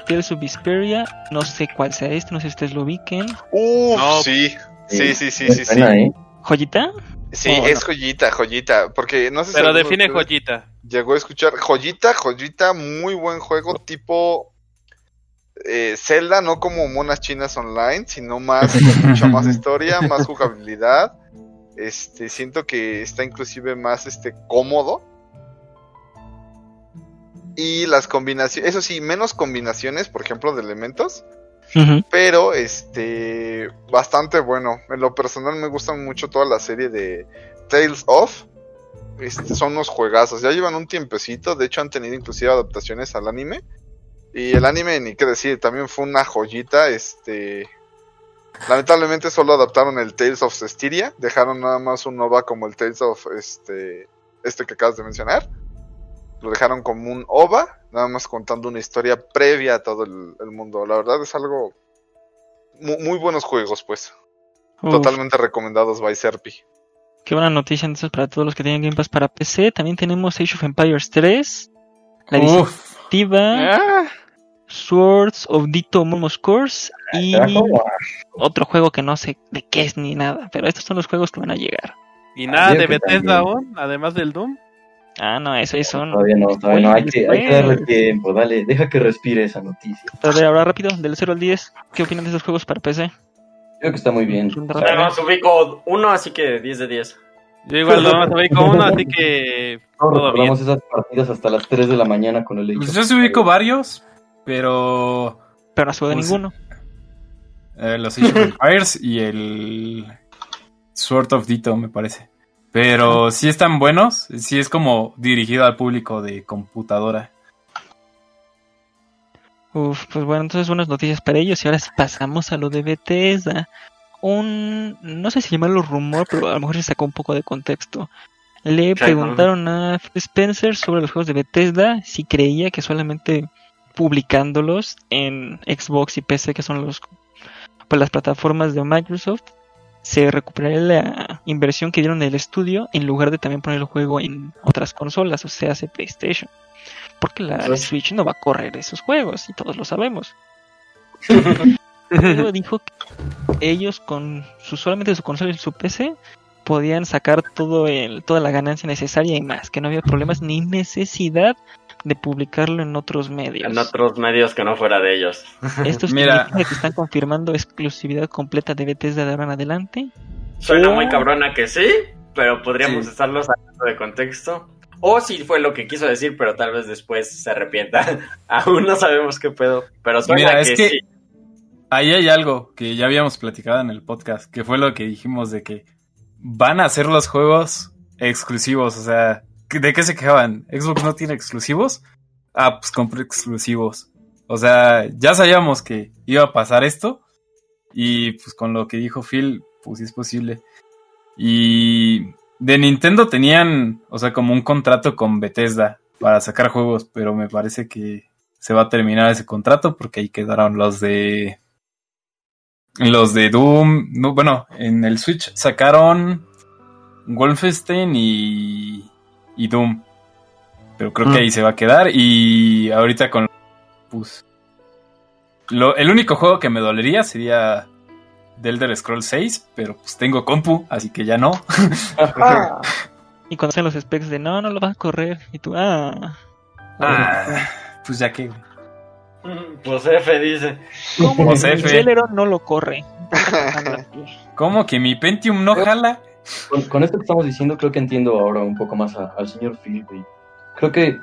Tales of Vesperia, no sé cuál sea este, no sé si ustedes lo ubiquen. No. sí. Sí, sí, sí, sí, ¿eh? ¿Joyita? Sí, Oh, es no. joyita, joyita. Porque no sé Pero define joyita. Llegó a escuchar joyita, joyita, muy buen juego, tipo eh, Zelda, no como monas chinas online, sino más, con mucha más <laughs> historia, más jugabilidad. Este, siento que está inclusive más este cómodo. Y las combinaciones, eso sí, menos combinaciones, por ejemplo, de elementos. Pero este bastante bueno. En lo personal me gustan mucho toda la serie de Tales of. Este, son unos juegazos. Ya llevan un tiempecito. De hecho han tenido inclusive adaptaciones al anime. Y el anime, ni qué decir, también fue una joyita. Este. Lamentablemente solo adaptaron el Tales of Cestiria. Dejaron nada más un OVA como el Tales of este. Este que acabas de mencionar. Lo dejaron como un OVA, nada más contando una historia previa a todo el, el mundo. La verdad es algo. Muy, muy buenos juegos, pues. Uf, Totalmente recomendados by Serpi. Qué buena noticia entonces para todos los que tienen Game Pass para PC. También tenemos Age of Empires 3, la activa, Ah, Swords of Dito Momos Course y como- otro juego que no sé de qué es ni nada. Pero estos son los juegos que van a llegar. Y nada de Bethesda aún, además del Doom. Ah, no, eso ahí son. Todavía no, todavía no. Hay que, hay que darle tiempo. Dale, deja que respire esa noticia. Pero de ahora rápido, del 0 al 10, ¿qué opinan de estos juegos para PC? Creo que está muy bien. Ronda O sea, Nada más ubico uno, así que 10 de 10. Yo igual no me con uno, así que todo bien. esas partidas hasta las 3 de la mañana con el Age pues yo sí ubico varios, pero Pero no se de Pues- ninguno. eh, los Age of Empires y el Sword of Dito, me parece. Pero sí están buenos, sí es como dirigido al público de computadora. Uf, pues bueno, entonces buenas noticias para ellos. Y ahora pasamos a lo de Bethesda. Un, no sé si llamarlo rumor, pero a lo mejor se sacó un poco de contexto. Le Sí, preguntaron a Spencer sobre los juegos de Bethesda si creía que solamente publicándolos en Xbox y PC, que son los pues, las plataformas de Microsoft, se recuperaría la inversión que dieron en el estudio en lugar de también poner el juego en otras consolas, o sea, hace PlayStation. Porque la. Switch no va a correr esos juegos y todos lo sabemos. <laughs> Luego dijo que ellos con su solamente su consola y su PC podían sacar todo el, toda la ganancia necesaria y más, que no había problemas ni necesidad de publicarlo en otros medios. En otros medios que no fuera de ellos. Esto Mira. que están confirmando exclusividad completa de Bethesda de ahora en adelante. Suena muy cabrona que sí, pero podríamos Sí. estarlo sacando de contexto. O si fue lo que quiso decir, pero tal vez después se arrepienta. <laughs> Aún no sabemos qué pedo. Pero suena Mira, que, es que sí. ahí hay algo que ya habíamos platicado en el podcast, que fue lo que dijimos de que van a hacer los juegos exclusivos, o sea, ¿de qué se quejaban? ¿Xbox no tiene exclusivos? Ah, pues compré exclusivos. O sea, ya sabíamos que iba a pasar esto y pues con lo que dijo Phil, pues sí es posible. Y de Nintendo tenían, o sea, como un contrato con Bethesda para sacar juegos, pero me parece que se va a terminar ese contrato porque ahí quedaron los de los de Doom. No, bueno, en el Switch sacaron Wolfenstein y, y Doom. Pero creo que Mm. ahí se va a quedar. Y ahorita con pues, lo, el único juego que me dolería sería The Elder Scroll 6, pero pues tengo compu, así que ya no. <laughs> Y cuando hacen los specs de no, no lo vas a correr. Y tú, ah. Ah, pues ya que. Pues F dice. ¿Cómo Pues que F. mi Celeron no lo corre? ¿Cómo que mi Pentium no jala? Con, con esto que estamos diciendo, creo que entiendo ahora un poco más a- al señor Phil, güey. Creo que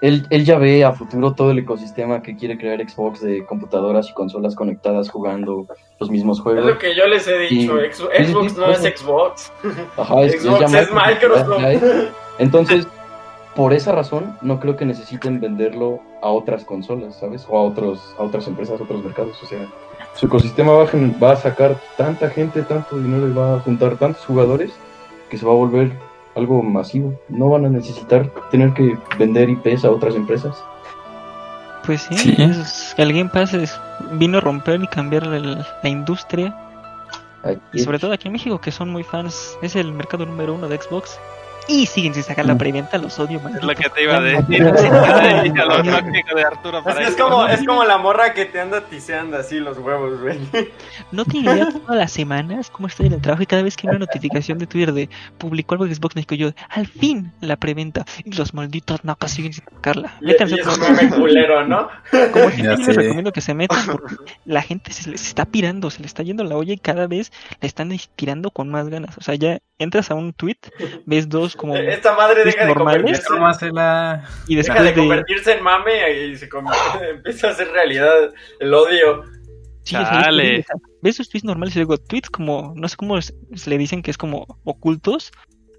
él, él ya ve a futuro todo el ecosistema que quiere crear Xbox de computadoras y consolas conectadas jugando los mismos Es juegos. lo que yo les he dicho. Y- Xbox no es. Xbox. Ajá, es, Xbox es Microsoft. es. <laughs> Entonces, por esa razón no creo que necesiten venderlo a otras consolas, ¿sabes? O a, otros, a otras empresas, a otros mercados. O sea, su ecosistema va va a sacar tanta gente, tanto dinero y va a juntar tantos jugadores que se va a volver algo masivo. No van a necesitar tener que vender IPs a otras empresas. Pues sí, Sí. es- el Game Pass es- vino a romper y cambiar el- la industria. Aquí- Y sobre todo aquí en México, que son muy fans. Es el mercado número uno de Xbox. Y siguen sin sacar la preventa, los odio, Es lo que te iba a decir. De Arturo Es, para es eso. como, es como la morra que te anda tiseando así los huevos, güey. No tiene idea todas las semanas cómo estoy en el trabajo y cada vez que hay una notificación de Twitter de publicó algo de Xbox México, yo, al fin la preventa. Y los malditos nacas siguen sin sacarla. Y, Métanse y es meme culero, ¿no? Como <laughs> gente, yo les recomiendo que se metan porque la gente se les está pirando, se le está yendo la olla y cada vez la están tirando con más ganas. O sea, ya entras a un tweet, ves dos como Esta madre deja de normales? convertirse, Tómasela. y deja de de, convertirse en mame y se convierte- <laughs> empieza a hacer realidad el odio. sí, Chale. ves esos tweets normales y luego tweets como no sé cómo se le dicen que es como ocultos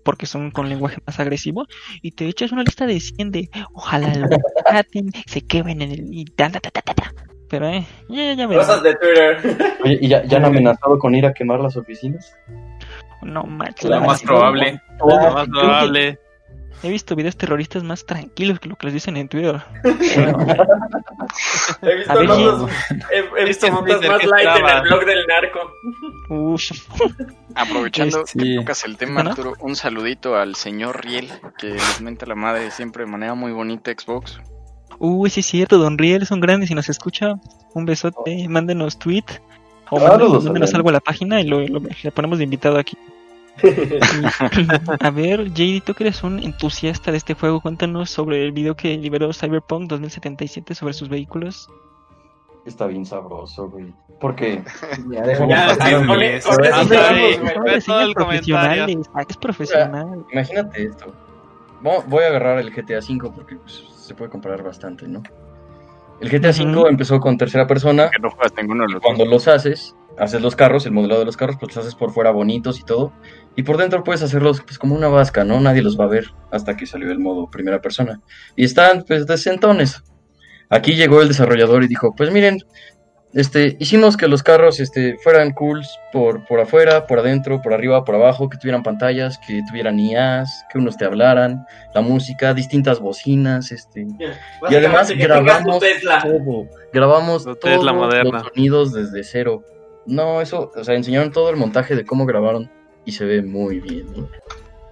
porque son con lenguaje más agresivo y te echas una lista de 100 de ojalá lo maten, se quemen en el y ta, ta, ta, ta, ta, ta. pero eh ya ya me Cosas de Twitter. Oye, ¿y ya, ya han amenazado con ir a quemar las oficinas? No manches Lo más probable. Lo más probable. He visto videos terroristas más tranquilos que lo que les dicen en Twitter. <laughs> He visto ver, notas, he, he visto en notas Twitter más light en el blog del narco. <laughs> Aprovechando Sí. que tocas el tema, ¿No? Arturo, un saludito al señor Riel, que les menta la madre siempre de manera muy bonita Xbox. Uy, sí es cierto, Don Riel, son grandes y nos escucha. Un besote, mándenos tweet. O Saludos, mándenos, algo a la página y lo, lo- le ponemos de invitado aquí. A ver, JD, tú que eres un entusiasta de este juego, cuéntanos sobre el video que liberó Cyberpunk 2077 sobre sus vehículos. Está bien sabroso, güey. Porque <laughs> Ya, déjame Ya, es profesional. imagínate esto. Vo- Voy a agarrar el GTA V porque pues, se puede comparar bastante, ¿no? El GTA V empezó con tercera persona. Que no juegas ninguno de los Cuando los haces, haces los carros, el modelado de los carros, pues los haces por fuera bonitos y todo. Y por dentro puedes hacerlos pues como una vasca, ¿no? Nadie los va a ver hasta que salió el modo primera persona. Y están pues decentones. Aquí llegó el desarrollador y dijo, pues miren, este, hicimos que los carros este, fueran cools por, por afuera, por adentro, por arriba, por abajo, que tuvieran pantallas, que tuvieran IAs, que unos te hablaran, la música, distintas bocinas, este, y además grabamos Tesla. todo. Grabamos todos Tesla los sonidos desde cero. No, eso, o sea, enseñaron todo el montaje de cómo grabaron y se ve muy bien. ¿eh?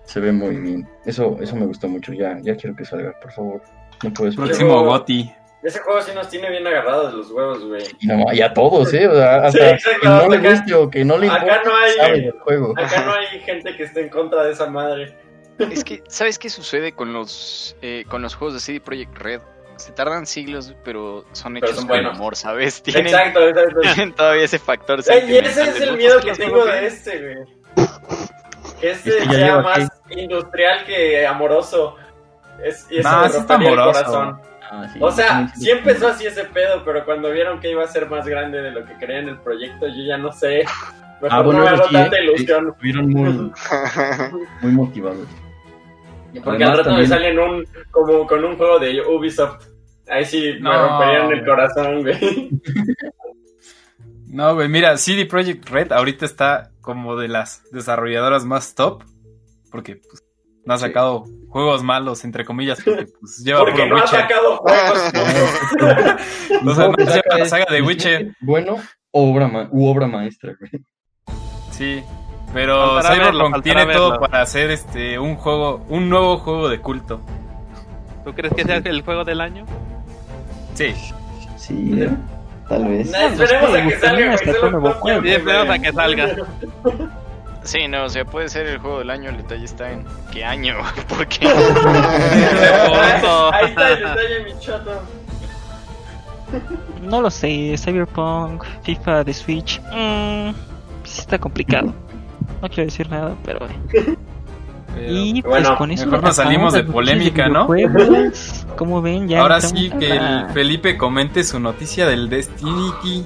Se ve muy bien. Eso, eso me gustó mucho. Ya, ya quiero que salga, por favor. No puedo esperar. Próximo Goti. Ese juego sí nos tiene bien agarrados los huevos, güey. Y, no, y a todos, ¿eh? O sea, hasta Sí, exacto, que no le acá- guste o que no le acá importe, no hay- sabe del juego. Acá no hay gente que esté en contra de esa madre. Es que, ¿sabes qué sucede con los eh, con los juegos de CD Projekt Red? Se tardan siglos, pero son Pero hechos son con buenos. amor, ¿sabes? <laughs> Tienen, Exacto, exacto. tienen <laughs> todavía ese factor Ey, y ese es el miedo que tengo de este, güey. Este Es que ya sea más industrial que amoroso. Es, y eso me sí está rompería el amoroso. corazón. Ah, sí, O sea, sí, sí empezó así ese pedo, pero cuando vieron que iba a ser más grande de lo que creían en el proyecto, yo ya no sé. Mejor Ah, bueno, no me hago sí, tanta ¿eh? ilusión. Estuvieron muy, <laughs> muy motivados. Porque al rato me también- salen un, como con un juego de Ubisoft. Ahí sí me No. romperían el corazón, güey. <laughs> No, güey, mira, CD Projekt Red ahorita está como de las desarrolladoras más top. Porque pues, no ha Sí. sacado juegos malos, entre comillas, porque pues lleva Porque no ha Witcher. sacado juegos. <laughs> O sea, no lleva la saga de Witcher. Bueno, obra ma- u obra maestra, güey. Sí. Pero Cyberpunk tiene todo verlo. para hacer este un juego, un nuevo juego de culto. ¿Tú crees que sea el juego del año? Sí. Sí, eh, tal vez. No, esperemos a que salga, güey. esperemos a que salga. Sí, no, o sea, puede ser el juego del año, el detalle está en qué año, <laughs> porque. <laughs> Ahí está el detalle, mi chato. No lo sé, Cyberpunk, FIFA de Switch, mm, sí está complicado. No quiero decir nada, pero... <laughs> Pero- y pues bueno, con eso... mejor nos salimos de polémica, ¿no? Como ven, ya... Ahora sí que la- el Felipe comente su noticia del Destiny.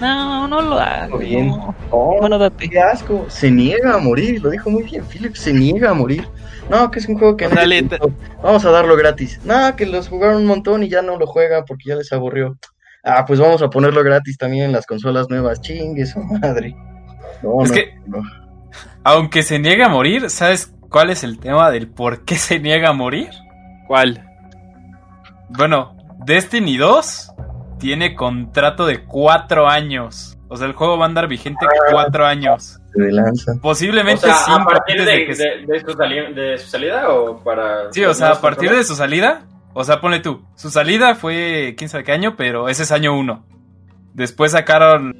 No, no lo hago. Bien. no. Oh, Bueno, date. qué asco. Se niega a morir, lo dijo muy bien Philip, se niega a morir. No, que es un juego que O no sea, le lit- gustó. Vamos a darlo gratis. No, que los jugaron un montón y ya no lo juegan porque ya les aburrió. Ah, pues vamos a ponerlo gratis también en las consolas nuevas. Chingue su madre. No, Es no, que- no. Aunque se niega a morir, ¿sabes cuál es el tema del por qué se niega a morir? ¿Cuál? Bueno, Destiny 2 tiene contrato de cuatro años. O sea, el juego va a andar vigente cuatro años. De lanza. O Posiblemente sea, a cinco partir antes de, de que se- de- de su sali- de su salida o para... Sí, o sea, a partir de su salida, o sea, ponle tú, su salida fue quién sabe qué año, pero ese es año uno. Después sacaron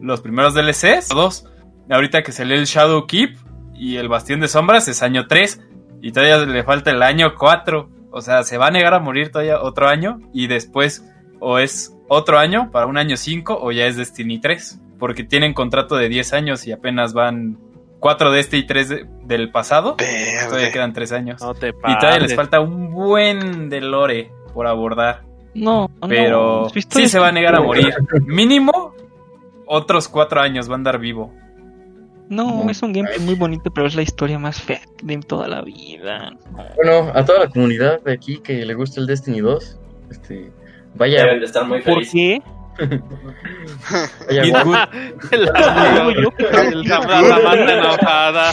los primeros DLCs, dos. Ahorita que salió el Shadow Keep y el Bastión de Sombras es año 3 y todavía le falta el año 4. O sea, se va a negar a morir todavía otro año y después o es otro año para un año 5 o ya es Destiny 3. Porque tienen contrato de 10 años y apenas van 4 de este y 3 de- del pasado. Todavía Verde. quedan 3 años. No te Y todavía les falta un buen de lore por abordar. No, no, Pero historia sí se va a negar a morir. Mínimo otros 4 años va a andar vivo. No, es un gameplay muy bonito, pero es la historia más fea de toda la vida. Bueno, a toda la comunidad de aquí que le gusta el Destiny 2, este, vaya, Deben de estar muy ¿Por qué? <laughs> vaya <laughs> La, la, la banda enojada.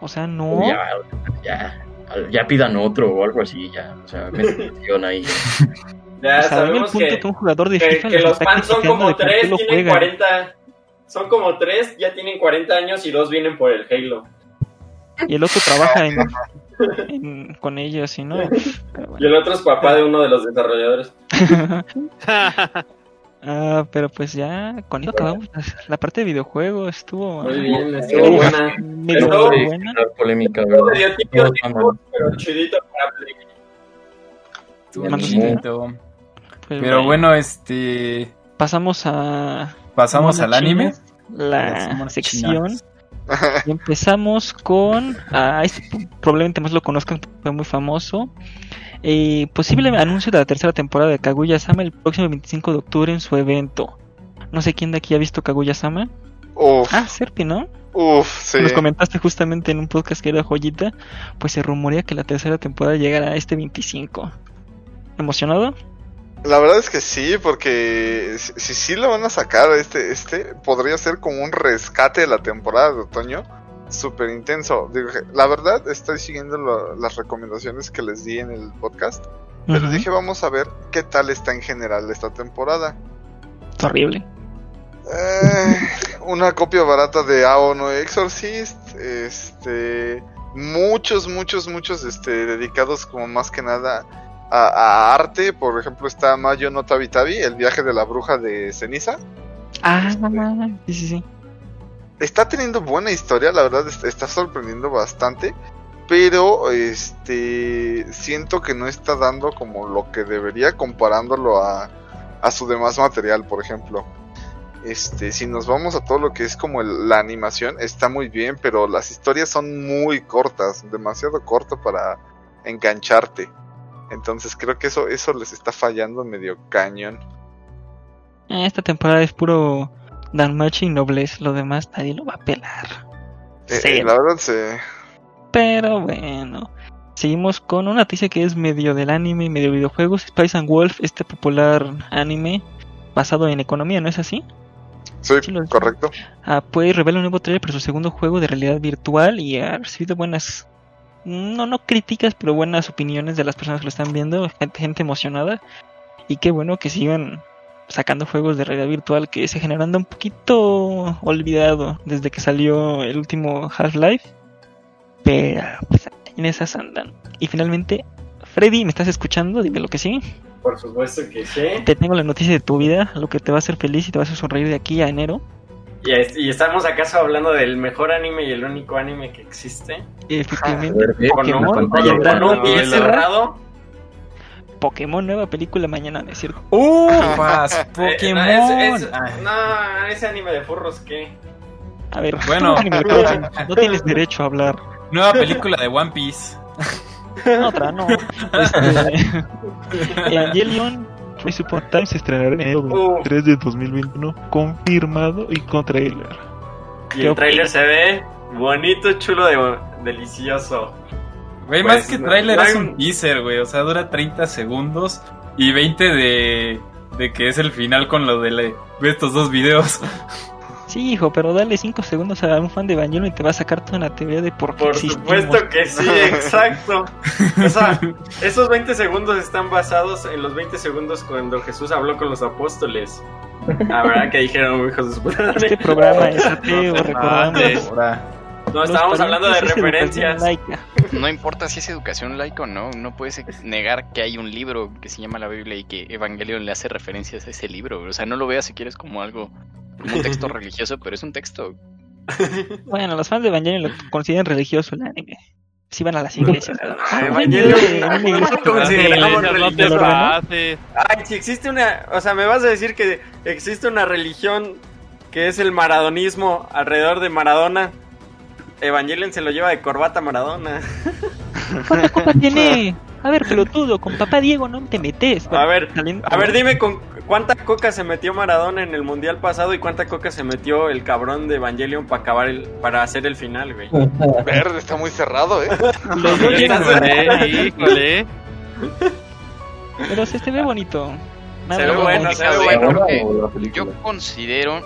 O sea, no. ya, ya, ya pidan otro o algo así, ya, o sea, metan <laughs> ahí. Ya o sea, dame el sabemos punto que, que, un jugador de que, FIFA que los fans son como tres, tienen juegan. 40... Son como tres, ya tienen 40 años y dos vienen por el Halo. Y el otro trabaja en, en- con ellos y no. Y el otro es papá de uno de los desarrolladores. <laughs> ah, pero pues ya con eso acabamos la, la parte de videojuegos. Estuvo Muy bien, estuvo buena. Estuvo- buena. Polémica, pero chidito para. Estuvo chiquito. Pues Pero bueno, este. pasamos a Pasamos al anime. la sección. chinas. Y <laughs> empezamos con. Ah, este probablemente más lo conozcan, fue muy famoso. Eh, posible anuncio de la tercera temporada de Kaguya-sama el próximo 25 de octubre en su evento. No sé quién de aquí ha visto Kaguya-sama. Uf, Ah, Serpi, ¿no? uf, sí. Nos comentaste justamente en un podcast que era joyita. Pues se rumorea que la tercera temporada llegará este 25. ¿Emocionado? La verdad es que sí, porque si si sí lo van a sacar este, este, podría ser como un rescate de la temporada de otoño. Súper intenso. Digo, La verdad, estoy siguiendo lo- las recomendaciones que les di en el podcast. Pero dije, vamos a ver qué tal está en general esta temporada. Es horrible. Eh, una copia barata de AO no Exorcist. Este. Muchos, muchos, muchos este, dedicados como más que nada a, a arte. Por ejemplo, está Mayo no Tabi Tabi, el viaje de la bruja de ceniza. Ah, sí, sí, sí. Está teniendo buena historia, la verdad est- está sorprendiendo bastante. Pero este siento que no está dando como lo que debería comparándolo a, a su demás material, por ejemplo. Este, si nos vamos a todo lo que es como el- la animación, está muy bien, pero las historias son muy cortas, demasiado corto para engancharte. Entonces creo que eso, eso les está fallando medio cañón. Eh, Esta temporada es puro Danmachi y Noblesse. Lo demás nadie lo va a pelar. Eh, Sí. eh, la verdad se... Pero bueno. Seguimos con una noticia que es medio del anime y medio videojuegos. Spice and Wolf, este popular anime basado en economía, ¿no es así? Sí, Sí, correcto. Ah, pues revela un nuevo trailer para su segundo juego de realidad virtual y ha recibido buenas, no, no críticas, pero buenas opiniones de las personas que lo están viendo, gente, gente emocionada. Y qué bueno que sigan sacando juegos de realidad virtual que se generando un poquito olvidado desde que salió el último Half-Life. Pero pues, en esas andan. Y finalmente, Freddy, ¿me estás escuchando? Dime lo que sí. Por supuesto que sí. Te tengo la noticia de tu vida, lo que te va a hacer feliz y te va a hacer sonreír de aquí a enero. Y, y estamos acaso hablando del mejor anime y el único anime que existe. Efectivamente, Con un, con un cerrado. Pokémon nueva película mañana, ¿no es cierto? ¡Ufas! <laughs> Eh, ¡Pokémon! no, es- es- Ay, no, ese anime de furros, ¿qué? A ver, Bueno. no tienes derecho a hablar. nueva película de One Piece. Otra, no. <laughs> Este, <laughs> Evangelion Rise Upon Time se estrenará en enero 23 de 2021, confirmado y con trailer. Y ¿Qué el trailer se ve bonito, chulo, de, delicioso. Güey, Pues, más que no- trailer no es un- teaser, güey. O sea, dura 30 segundos y 20 de, de que es el final con lo de, la- de estos dos videos. <laughs> Sí, hijo, pero dale 5 segundos a un fan de Evangelion y te va a sacar toda una teoría de por qué Por existimos. supuesto que sí, <laughs> exacto. O sea, <laughs> esos 20 segundos están basados en los 20 segundos cuando Jesús habló con los apóstoles. La verdad que dijeron, hijos de su. Este programa es <laughs> ateo, No. Ahora, No, estábamos hablando de referencias. laica. No importa si es educación laica o no, no puedes negar que hay un libro que se llama la Biblia y que Evangelion le hace referencias a ese libro. O sea, no lo veas si quieres como algo, como un texto <laughs> religioso, pero es un texto. Bueno, los fans de Evangelion lo consideran religioso el anime. Si van a las iglesias. <laughs> Evangelion. Ay, si existe una, o sea, me vas a decir que existe una religión que es el maradonismo alrededor de Maradona. Evangelion se lo lleva de corbata a Maradona. ¿Cuánta <laughs> copa tiene? <laughs> A ver, pelotudo, con papá Diego no te metes. A ver, A ver, dime con cuánta coca se metió Maradona en el mundial pasado y cuánta coca se metió el cabrón de Evangelion para acabar el, para hacer el final, güey. <laughs> Verde está muy cerrado, ¿eh? Híjole, híjole. Pero se te ve bonito. Se ve bueno, se ve bueno. porque ¿O la yo considero,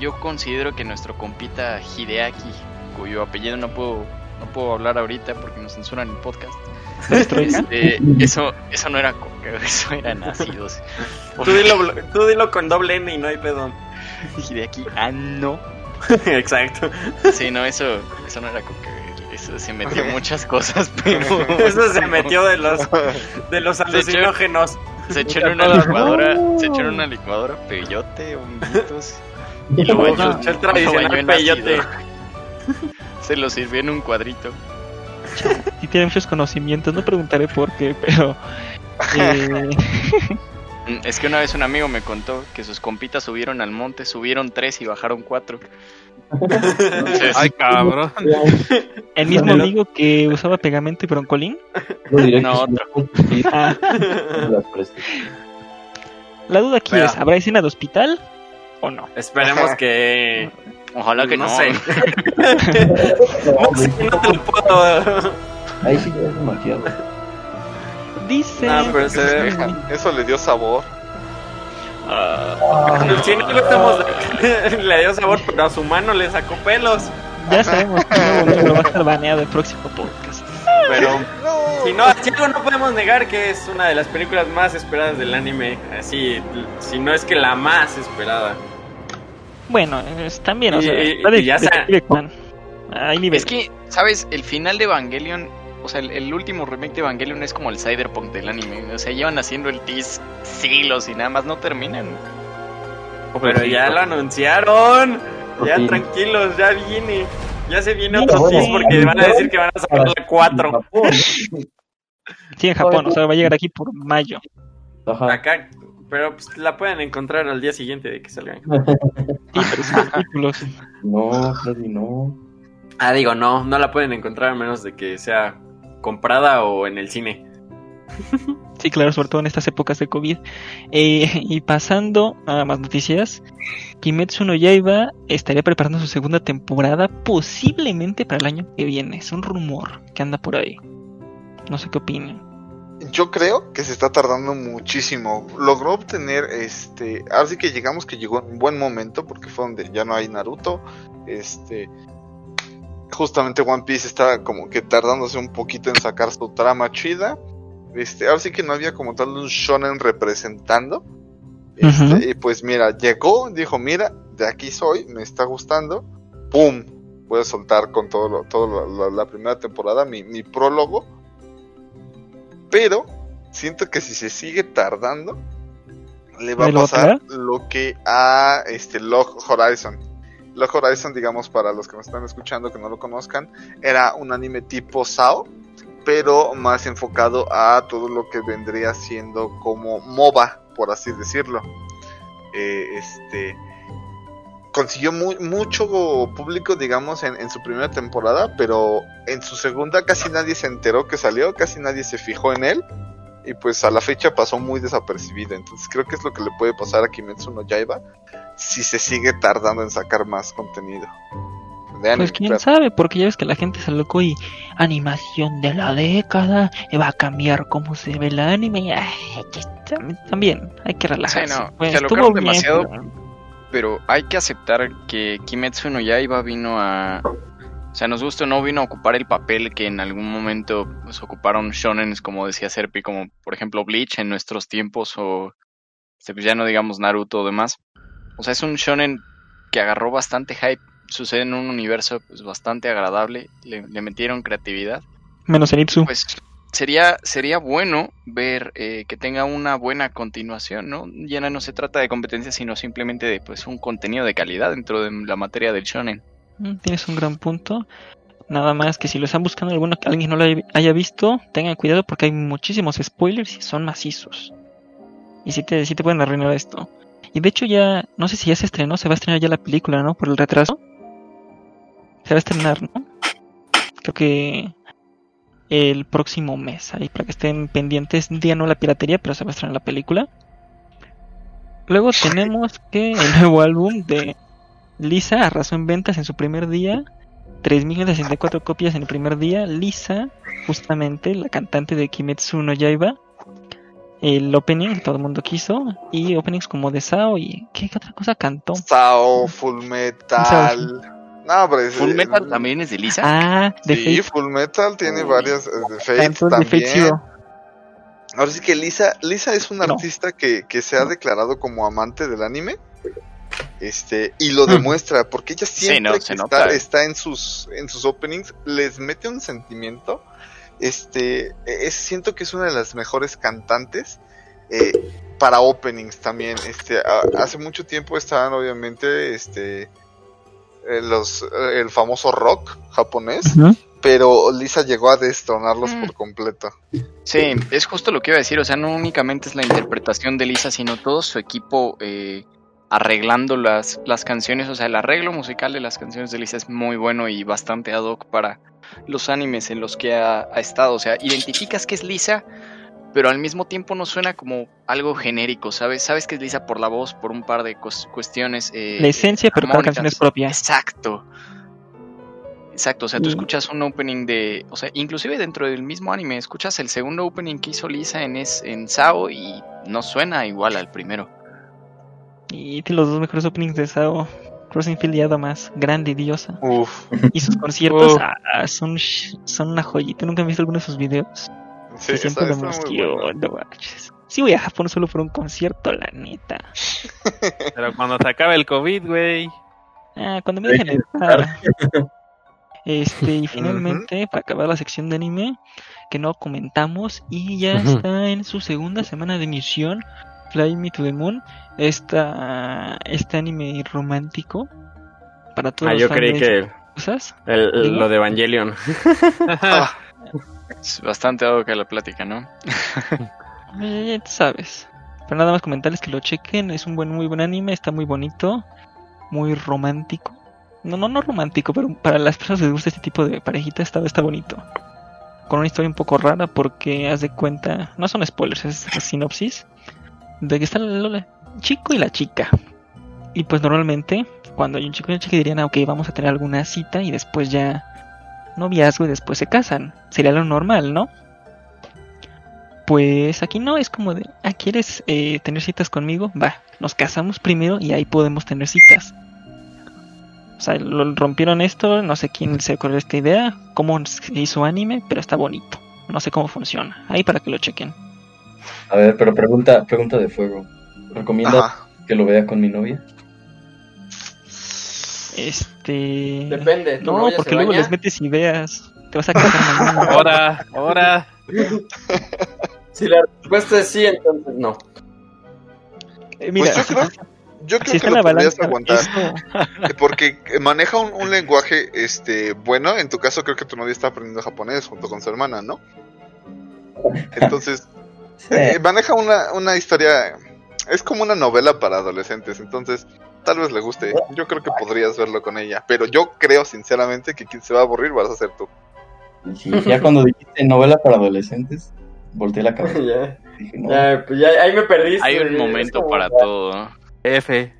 yo considero que nuestro compita Hideaki, cuyo apellido no puedo, no puedo hablar ahorita porque nos censuran el podcast. Este, eso, eso no era coca, <laughs> eso eran ácidos. Tú dilo, tú dilo con doble N y no hay pedo. Hideaki, ah no. <laughs> Exacto. Sí, no, eso, eso no era coca. Eso se metió muchas cosas, pero Eso se metió de los de los alucinógenos. se echó en una licuadora, se echó en una licuadora peyote, honguitos y lo Bueno, bañó, el tradicional peyote. ácido. Se lo sirvió en un cuadrito. Sí tiene muchos conocimientos, no preguntaré por qué, pero... <laughs> eh, Mm, Es que una vez un amigo me contó que sus compitas subieron al monte, subieron tres y bajaron cuatro. Entonces, Ay, cabrón. el mismo amigo que usaba pegamento y broncolín. No, que sí, Ah, la duda aquí es, ¿habrá escena de hospital o no? Esperemos que ojalá que no. no sé. <laughs> No, güey, No te lo puedo. Ahí sí ya es demasiado. Dice... No, pero se ve- Eso le dio sabor. Si no le estamos <laughs> le dio sabor, pero a su mano le sacó pelos. Ya sabemos que libro va a estar baneado el próximo podcast. Pero No. si no, si algo no podemos negar que es una de las películas más esperadas del anime. Así, si no es que la más esperada. Bueno, es, también, o sea, de- ya de- de-. Hay niveles. Es que, ¿sabes? El final de Evangelion, o sea, el, el último remake de Evangelion es como el cyberpunk del anime. O sea, llevan haciendo el tease siglos y nada más no terminan. Pero ya lo anunciaron. Ya Sí. tranquilos, ya viene. Ya se viene otro tease porque van a decir que van a sacar la 4. Sí, en Japón, o sea, va a llegar aquí por mayo. Ajá. Acá, pero pues la pueden encontrar al día siguiente de que salgan. <laughs> <laughs> Títulos. No, Freddy, no. Ah, digo, no, no la pueden encontrar a menos de que sea comprada o en el cine. <laughs> Sí, claro, sobre todo en estas épocas de COVID. Eh, y pasando a más noticias, Kimetsu no Yaiba estaría preparando su segunda temporada posiblemente para el año que viene. Es un rumor que anda por ahí. No sé qué opinan. Yo creo que se está tardando muchísimo. Logró obtener este. Ahora sí que llegamos que llegó en un buen momento. Porque fue donde ya no hay Naruto. Este. Justamente One Piece está como que tardándose un poquito en sacar su trama chida. Este, ahora sí que no había como tal un shonen representando. Este. Y pues mira, llegó, dijo, mira, de aquí soy, me está gustando. ¡Pum! Voy a soltar con todo lo, todo lo- la, la primera temporada mi, mi prólogo. Pero siento que si se sigue tardando, le va a ¿Me lo va a pasar lo que a este Log Horizon. Log Horizon, digamos, para los que me están escuchando que no lo conozcan, era un anime tipo SAO, pero más enfocado a todo lo que vendría siendo como MOBA, por así decirlo. Eh, este consiguió mu- mucho público, digamos, en, en su primera temporada, pero en su segunda casi nadie se enteró que salió, casi nadie se fijó en él. y pues a la fecha pasó muy desapercibida. Entonces creo que es lo que le puede pasar a Kimetsu no Yaiba si se sigue tardando en sacar más contenido. De anime, Pues quién claro. sabe, porque ya ves que la gente se loco y animación de la década, y va a cambiar cómo se ve el anime. Ay, también hay que relajarse. Sí, no, Pues, se bien, demasiado. pero- Pero hay que aceptar que Kimetsu no Yaiba vino a... O sea, nos gusta o no, vino a ocupar el papel que en algún momento pues, ocuparon shonens, como decía Serpi, como por ejemplo Bleach en nuestros tiempos o este, pues ya no digamos Naruto o demás. O sea, es un shonen que agarró bastante hype, sucede en un universo pues, bastante agradable, le, le metieron creatividad. Menos Zenitsu. Pues sería, sería bueno ver eh, que tenga una buena continuación, ¿no? Ya no se trata de competencia, sino simplemente de pues un contenido de calidad dentro de la materia del shonen. Mm, Tienes un gran punto. Nada más que si lo están buscando alguno que alguien no lo haya- visto, tengan cuidado porque hay muchísimos spoilers y son macizos. Y si te, sí te pueden arruinar esto. Y de hecho ya, no sé si ya se estrenó, se va a estrenar ya la película, ¿no? Por el retraso. Se va a estrenar, ¿no? Creo que el próximo mes, ahí para que estén pendientes. Día no la piratería, pero se va a estrenar la película. Luego tenemos que el nuevo álbum de Lisa arrasó en ventas en su primer día. 3.064 copias en el primer día. Lisa, justamente la cantante de Kimetsu no Yaiba. El opening que todo el mundo quiso. Y openings como de Sao. ¿Y qué, qué otra cosa cantó? Sao, Full Metal. No, pero es- Full Metal eh, también es de Lisa. Ah, de Sí, Fate. Full Metal tiene Uy. varias. eh, De Fate Cantó de Fate también. Ahora sí que Lisa, Lisa es una No. artista que, que se ha declarado como amante del anime. Este, y lo demuestra, porque ella siempre no, que se está, en sus, en sus openings, les mete un sentimiento. Este, es, siento que es una de las mejores cantantes eh, para openings también. Este, a- hace mucho tiempo estaban obviamente, este, eh, los, eh, el famoso rock japonés, pero Lisa llegó a destronarlos Mm. por completo. Sí, es justo lo que iba a decir. O sea, no únicamente es la interpretación de Lisa, sino todo su equipo eh, arreglando las, las canciones. O sea, el arreglo musical de las canciones de Lisa es muy bueno y bastante ad hoc para los animes en los que ha, ha estado. O sea, identificas que es Lisa, pero al mismo tiempo no suena como algo genérico, ¿sabes? Sabes que es Lisa por la voz, por un par de cuestiones. eh, La esencia, pero cada canción es propia. Exacto. Exacto, o sea, tú Y- escuchas un opening de, o sea, inclusive dentro del mismo anime, escuchas el segundo opening que hizo Lisa en, es, en Sao y no suena igual al primero. Y tiene los dos mejores openings de Sao. Crossing Field y Adamas. Grande y diosa. Uf. Y sus <laughs> conciertos Uf. ah, son, son una joyita. ¿Nunca han visto alguno de sus videos? Sí, está muy bueno. emoción, no manches. Sí voy a Japón solo por un concierto, la neta. <laughs> Pero cuando se acabe el COVID, güey. Ah, cuando me dejen entrar. Este, y finalmente, para acabar la sección de anime, que no comentamos, y ya Ujú. está en su segunda semana de emisión, Fly Me to the Moon, esta, este anime romántico para todos Ah, los yo fans creí que cosas. el- el- lo de Evangelion. <laughs> Ah, Es bastante dado que la plática, ¿no? <laughs> Eh, sabes. Pero nada más comentarles que lo chequen, es un buen, muy buen anime, está muy bonito, muy romántico. No, no, no romántico, pero para las personas que les gusta este tipo de parejita está, está bonito. Con una historia un poco rara porque haz de cuenta, no son spoilers, es sinopsis, de que está el chico y la chica. Y pues normalmente, cuando hay un chico y una chica dirían, ah, ok, vamos a tener alguna cita y después ya noviazgo y después se casan. Sería lo normal, ¿no? Pues aquí no, es como de, ah, ¿quieres eh, tener citas conmigo? Va, nos casamos primero y ahí podemos tener citas. O sea, lo rompieron esto, no sé quién se ocurrió esta idea, cómo se hizo anime, pero está bonito. No sé cómo funciona. Ahí para que lo chequen. A ver, pero pregunta, pregunta de fuego. ¿Recomienda Ajá. que lo vea con mi novia? Este... Depende. ¿tu No, porque luego baña? les metes ideas. Te vas a casar <laughs> mañana. Ahora, ahora. Si la respuesta es sí, entonces no. Eh, mira, Pues yo creo, yo creo que lo podrías aguantar. eso- eh, Porque maneja un, un lenguaje este bueno. En tu caso, creo que tu novia está aprendiendo japonés junto con su hermana, ¿no? Entonces, <laughs> eh, maneja una, una historia. Es como una novela para adolescentes. Entonces, tal vez le guste. Yo creo que podrías verlo con ella. Pero yo creo, sinceramente, que quien se va a aburrir vas a ser tú. Sí, ya cuando dijiste novela para adolescentes, volteé la cabeza. <laughs> ya, Dije, no, ya, pues ya, ahí me perdiste. Hay un momento como- para todo. ¿no? F.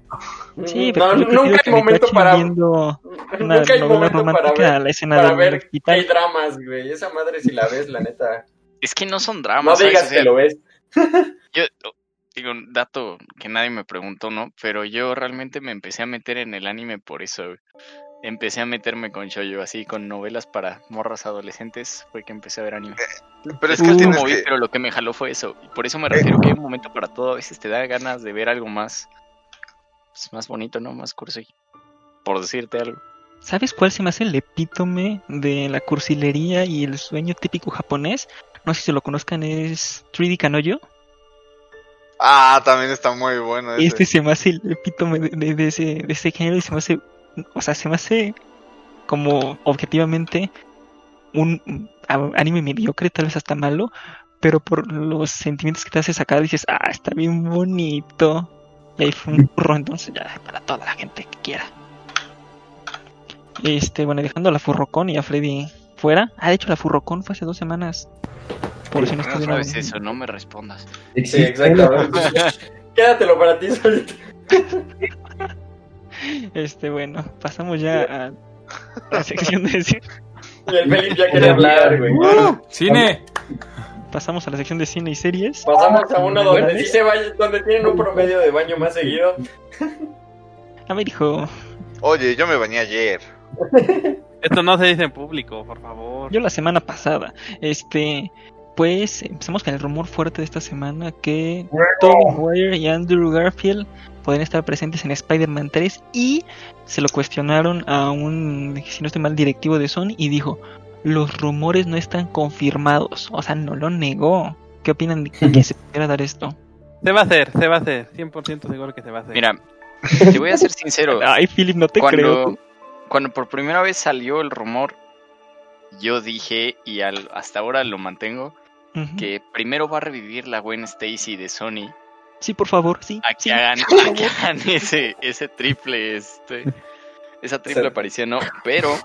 Sí, no, pero prefiero nunca que hay me momento para. viendo una nunca hay momento para ver, la escena para ver hospital. hay dramas, güey. Esa madre, si la ves, la neta. Es que no son No dramas. ¿sabes? digas sea, que lo ves. Yo, digo, un dato que nadie me preguntó, ¿no? Pero yo realmente me empecé a meter en el anime por eso. güey. Empecé a meterme con shoujo, así, con novelas para morras adolescentes, fue que empecé a ver anime. Pero es que tienes moví, que... pero lo que me jaló fue eso. Y por eso me refiero que hay un momento para todo. A veces te da ganas de ver algo más, pues, más bonito, ¿no? Más cursi. Por decirte algo. ¿Sabes cuál se me hace el epítome de la cursilería y el sueño típico japonés? No sé si lo conozcan, es 3D Kanoyo. Ah, también está muy bueno ese. Este se me hace el epítome de, de- de ese, de ese género y se me hace, o sea, se me hace como objetivamente un anime mediocre, tal vez hasta malo, pero por los sentimientos que te hace sacar dices, ah, está bien bonito. Y ahí fue un burro, entonces ya, para toda la gente que quiera. Este, bueno, dejando a la Furrocon y a Freddy fuera. Ah, de hecho, la Furrocon fue hace dos semanas. Por si no ¿Cómo estuvieron- sabes eso? No me respondas. Sí, exactamente. <laughs> Quédatelo para ti solito. <laughs> Este, bueno, pasamos ya a la sección de cine. Y <laughs> el Felipe ya quiere hablar, güey. ¡Cine! Pasamos a la sección de cine y series. Pasamos a uno donde ¿Verdad? sí se vaya, donde tienen un promedio de baño más seguido. A ver, hijo, Oye, yo me bañé ayer. Esto no se dice en público, por favor. yo la semana pasada, este, pues empezamos con el rumor fuerte de esta semana que Tobey Maguire y Andrew Garfield pueden estar presentes en Spider-Man 3 y se lo cuestionaron a un, si no estoy mal, directivo de Sony y dijo, los rumores no están confirmados, o sea, no lo negó. ¿Qué opinan de que se pudiera dar esto? Se va a hacer, se va a hacer. 100% seguro que se va a hacer. Mira, te voy a ser sincero. <laughs> Ay, Philip, no te creo. Cuando, por primera vez salió el rumor, yo dije, y al- hasta ahora lo mantengo, que primero va a revivir la Gwen Stacy de Sony Sí, por favor, sí. a que sí. hagan, a que hagan ese, ese triple, este, esa triple Sí. aparición, ¿no? Pero, o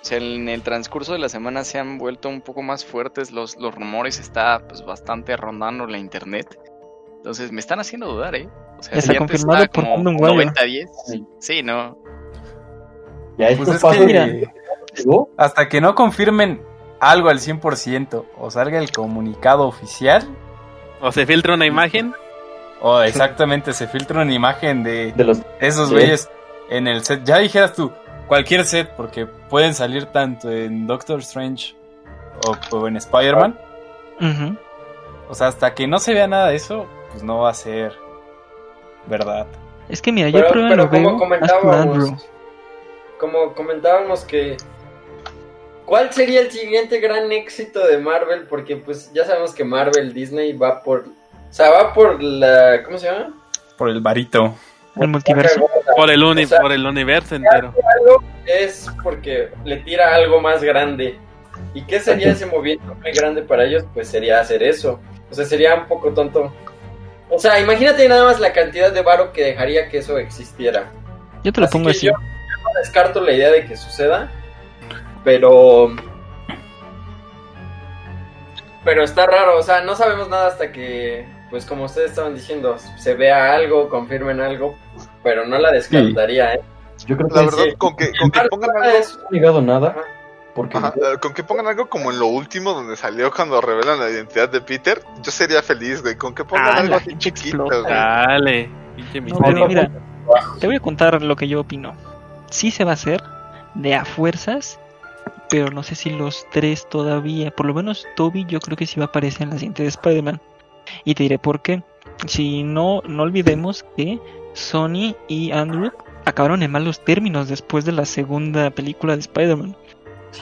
sea, en el transcurso de la semana se han vuelto un poco más fuertes los, los rumores, está pues bastante rondando la internet. Entonces me están haciendo dudar, ¿eh? O sea, Está si antes confirmado estaba por como Brandon Wire. 90-10, Sí. sí, ¿no? Ya estos Pues es pasos mira. que llegó, hasta que no confirmen algo al 100% o salga el comunicado oficial O se filtra una imagen. o exactamente se filtra una imagen de de los esos Sí. güeyes en el set. Ya dijeras tú, cualquier set, porque pueden salir tanto en Doctor Strange o, o en Spider-Man. O sea, hasta que no se vea nada de eso, pues no va a ser verdad. Es que mira, yo Pero, pero lo veo como comentábamos, como comentábamos que ¿cuál sería el siguiente gran éxito de Marvel? Porque pues ya sabemos que Marvel Disney va por, o sea, va por la, ¿cómo se llama? Por el varito. El multiverso. Por el, uni O sea, por el universo entero. Algo es porque le tira algo más grande. ¿Y qué sería ese movimiento muy grande para ellos? Pues sería hacer eso. O sea, sería un poco tonto. O sea, imagínate nada más la cantidad de varo que dejaría que eso existiera. Yo te lo Así pongo así. Yo no descarto la idea de que suceda, pero. Pero está raro, o sea, no sabemos nada hasta que, pues como ustedes estaban diciendo, se vea algo, confirmen algo, pero no la descartaría, ¿eh? Yo creo que La sí, verdad, con que, con que pongan algo, Es- no ha llegado nada. Porque ajá, eh, con que pongan algo como en lo último donde salió cuando revelan la identidad de Peter, yo sería feliz, güey. Con que pongan Ah, algo así chiquito, explota. güey. Dale. Pinche No, misterio. pero mira, te voy a contar lo que yo opino. Sí se va a hacer, de a fuerzas, pero no sé si los tres todavía. Por lo menos Toby yo creo que sí va a aparecer en la siguiente de Spider-Man. Y te diré por qué. Si no, no olvidemos que Sony y Andrew acabaron en malos términos después de la segunda película de Spider-Man.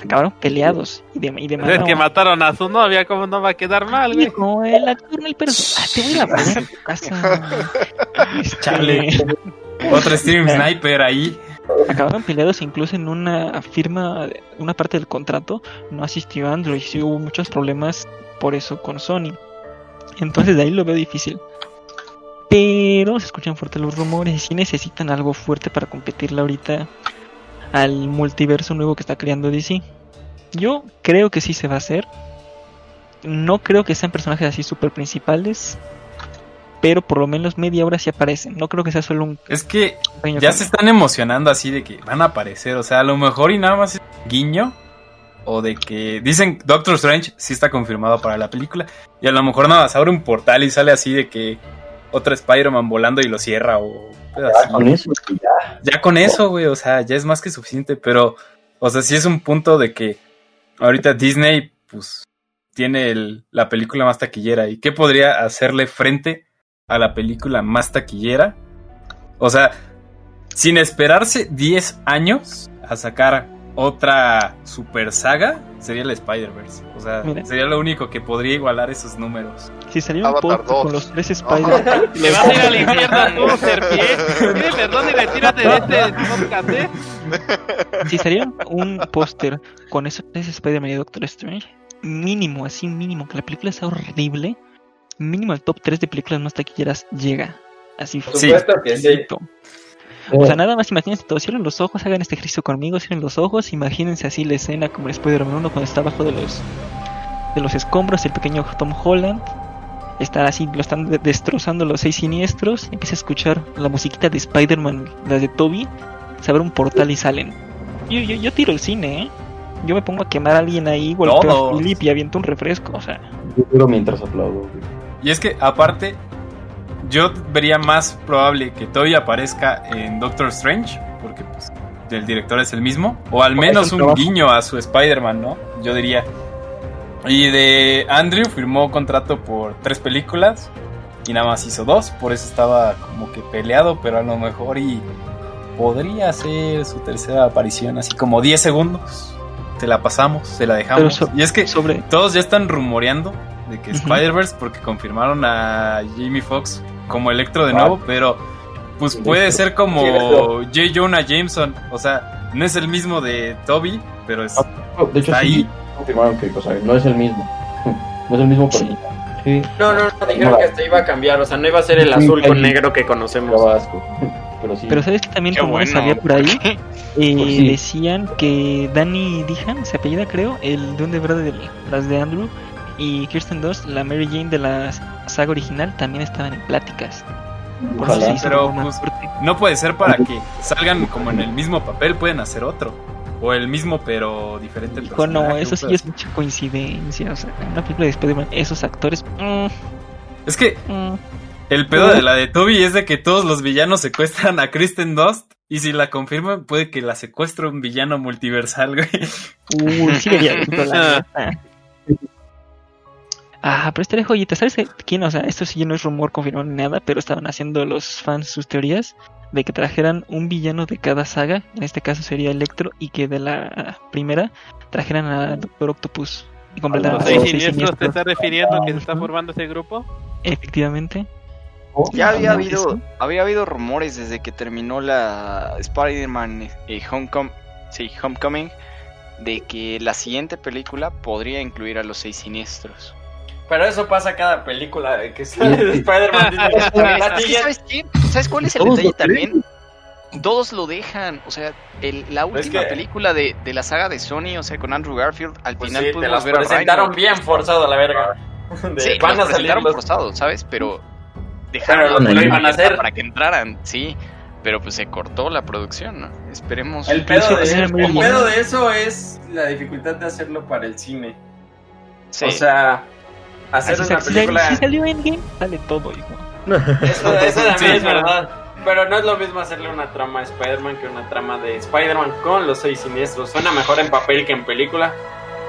Acabaron peleados y de, y de Es que mataron a su novia, ¿cómo no va a quedar mal, güey? Hijo, el actor, el perso- Ah, te voy a poner en tu casa. <laughs> Este, Chale. Otro Steam <laughs> Sniper ahí. Acabaron peleados incluso en una firma, una parte del contrato, no asistió Andrew y sí hubo muchos problemas por eso con Sony. Entonces de ahí lo veo difícil. Pero se escuchan fuertes los rumores y sí necesitan algo fuerte para competirle ahorita al multiverso nuevo que está creando DC. Yo creo que sí se va a hacer. No creo que sean personajes así súper principales, pero por lo menos media hora sí aparecen. No creo que sea solo un Es que ya cambio. se están emocionando así de que van a aparecer. O sea, a lo mejor y nada más es guiño. O de que dicen Doctor Strange sí está confirmado para la película. Y a lo mejor nada más abre un portal y sale así de que otro Spider-Man volando y lo cierra. O Ya así. con eso, ya. Ya con eso, güey, o sea, ya es más que suficiente, pero, o sea, sí es un punto de que ahorita Disney, pues, tiene el- la película más taquillera. ¿Y qué podría hacerle frente a la película más taquillera? O sea, sin esperarse 10 años a sacar otra super saga, sería el Spider-Verse. O sea, Mira. sería lo único que podría igualar esos números. Si saliera un póster con 2. los tres Spider-Man, <laughs> Le vas a ir al infierno tú, Serpié. Pide perdón y retírate de este podcast, ¿eh? si saliera un póster con esos tres Spider-Man y Doctor Strange, mínimo, así mínimo, que la película sea horrible, mínimo el top 3 de películas más taquilleras llega. Así Por supuesto que sí. O sea, nada más imagínense todo, cierren los ojos, hagan este ejercicio conmigo, cierren los ojos, imagínense así la escena como el Spider-Man 1 cuando está abajo de los de los escombros, el pequeño Tom Holland está así, lo están de- destrozando los seis siniestros, empieza a escuchar la musiquita de Spider-Man, la de Toby, se abre un portal y salen. Yo, yo, yo tiro el cine, ¿eh? Yo me pongo a quemar a alguien ahí, golpeo a Todos. Philip y aviento un refresco, o sea, Yo juro mientras aplaudo. güey. Y es que, aparte, yo vería más probable que Toby aparezca en Doctor Strange, porque pues el director es el mismo, o al menos un guiño a su Spider-Man, ¿no? Yo diría. Y de Andrew firmó contrato por tres películas y nada más hizo dos, por eso estaba como que peleado, pero a lo mejor y podría ser su tercera aparición, así como 10 segundos. Te la pasamos, te la dejamos. so- y es que sobre todos ya están rumoreando de que. Spider-Verse porque confirmaron a Jamie Foxx como Electro de nuevo, pero pues puede ser como J. Jonah Jameson, o sea, no es el mismo de Toby, pero es Oh, De hecho, Está sí, ahí. confirmaron que o sea, no es el mismo. No es el mismo personaje. Sí, No, no, no, dijeron que hasta iba a cambiar, o sea, no iba a ser el Sí, azul con negro que conocemos. Pero sí. Pero sabes que también Qué rumores bueno. por ahí. <laughs> Eh, Pues sí. Decían que Danny Dihan, se apellida creo, el duende verde de las de Andrew, y Kirsten Dunst, la Mary Jane de la saga original, también estaban en pláticas. Por Ojalá. Pero, pues, no puede ser para que salgan como en el mismo papel, pueden hacer otro o el mismo pero diferente Hijo, no, personaje, eso sí es mucha coincidencia. O sea, en una película de Spider-Man, esos actores. mm, Es que mm. el pedo de la de Toby es de que todos los villanos secuestran a Kristen Dust y si la confirman puede que la secuestre un villano multiversal, güey. Uy, sí la. <laughs> Ah, pero estaría joyita. ¿Sabes quién? O sea, esto sí no es rumor confirmado ni nada, pero estaban haciendo los fans sus teorías de que trajeran un villano de cada saga. En este caso sería Electro, y que de la primera trajeran a Doctor Octopus y completaran ¿Los todos seis los seis siniestros te está refiriendo que se está formando ese grupo? Efectivamente. Oh, Ya había habido, había habido rumores desde que terminó la Spider-Man eh, Homecom- sí, Homecoming de que la siguiente película podría incluir a los seis siniestros. Pero eso pasa cada película de que sale de Spider-Man. <laughs> ¿Sabes qué? ¿Sabes cuál es el Todos detalle también? Todos lo dejan, o sea, el- la Es última que- película de, de la saga de Sony, o sea, con Andrew Garfield, al Pues final sí, te pudimos las ver a presentaron Rhino. bien forzado a la verga. <laughs> De, Sí, van los a salir presentaron los... forzados, ¿sabes? Pero dejaron lo iban a hacer. para que entraran, sí. Pero pues se cortó la producción, ¿no? Esperemos. El pedo, de, el pedo de eso es la dificultad de hacerlo para el cine. Sí. O sea, hacer una película... si salió Endgame, sale todo, hijo. Eso, eso también Sí. es verdad. Pero no es lo mismo hacerle una trama a Spider-Man que una trama de Spider-Man con los seis siniestros. Suena mejor en papel que en película,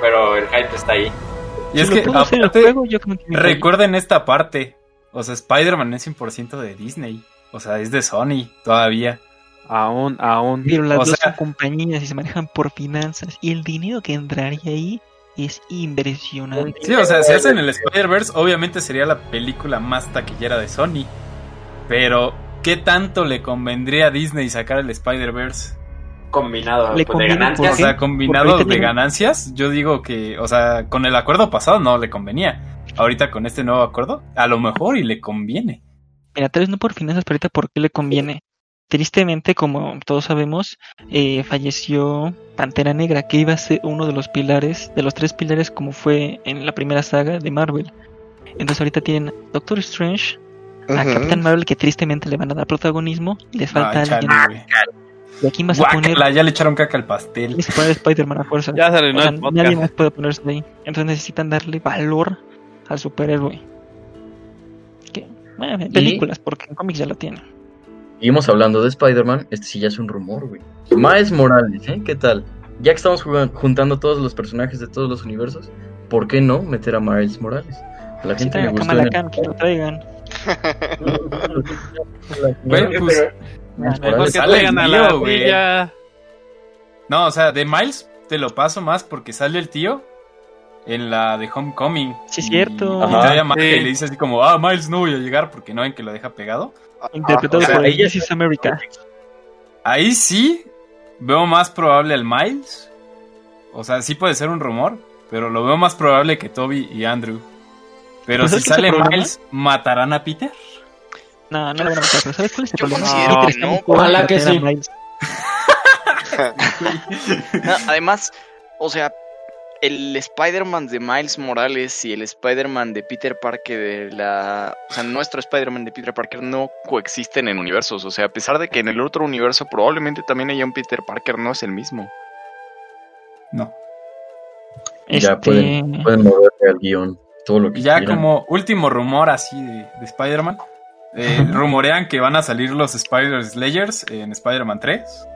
pero el hype está ahí. Y Si es lo que aparte juego, yo creo que recuerden esta parte, o sea, Spider-Man es 100% de Disney, o sea, es de Sony todavía. Aún, aún. Pero las O dos sea- son compañías y se manejan por finanzas. Y el dinero que entraría ahí es impresionante. Sí, o sea, si hacen el Spider-Verse, obviamente sería la película más taquillera de Sony. Pero, ¿qué tanto le convendría a Disney sacar el Spider-Verse? Combinado Le pues, de conviene O ganancias. ¿Por sea, combinado de tiene- ganancias, yo digo que, o sea, con el acuerdo pasado no le convenía. Ahorita con este nuevo acuerdo, a lo mejor y le conviene. Mira, tal vez no por finanzas, pero ahorita por qué le conviene. Tristemente, como todos sabemos, eh, falleció Pantera Negra, que iba a ser uno de los pilares, de los tres pilares como fue en la primera saga de Marvel. Entonces ahorita tienen Doctor Strange, a Ujú. Captain Marvel, que tristemente le van a dar protagonismo, les falta Ay, alguien. ¿Y a quién vas a poner? Ya le echaron caca al pastel. Tienes que poner Spider-Man a fuerza. Ya se O arruinó sea, el nadie más puede ponerse ahí. Entonces necesitan darle valor al superhéroe. Que, bueno, en películas, porque en cómics ya lo tienen. Seguimos hablando de Spider-Man, este sí ya es un rumor, güey. Miles Morales, ¿eh? ¿Qué tal? Ya que estamos jugando- juntando todos los personajes de todos los universos, ¿por qué no meter a Miles Morales? A la gente le en el- Khan, que lo traigan. <laughs> Pues, Mejor que a la güey. No, o sea, de Miles te lo paso más porque sale el tío en la de Homecoming. Sí, es Y- cierto. Y, Ajá. Sí. le dice así como, ah, Miles no voy a llegar porque no ven que lo deja pegado. Interpretado o sea, por ella- This is America. Ahí sí veo más probable al Miles. O sea, sí puede ser un rumor, pero lo veo más probable que Toby y Andrew. Pero Pues si es sale Miles, ¿matarán a Peter? No, no lo van a matar. pero ¿Sabes cuál es el Yo problema? no. joven Ojalá que sí. <laughs> No, además, o sea, el Spider-Man de Miles Morales y el Spider-Man de Peter Parker de la... O sea, nuestro Spider-Man de Peter Parker no coexisten en universos. O sea, a pesar de que en el otro universo probablemente también haya un Peter Parker, no es el mismo. No. Ya Este, pueden, pueden moverle al guion, todo lo que ya quieran. como último rumor así de, de Spider-Man, eh, <laughs> rumorean que van a salir los Spider-Slayers en Spider-Man 3.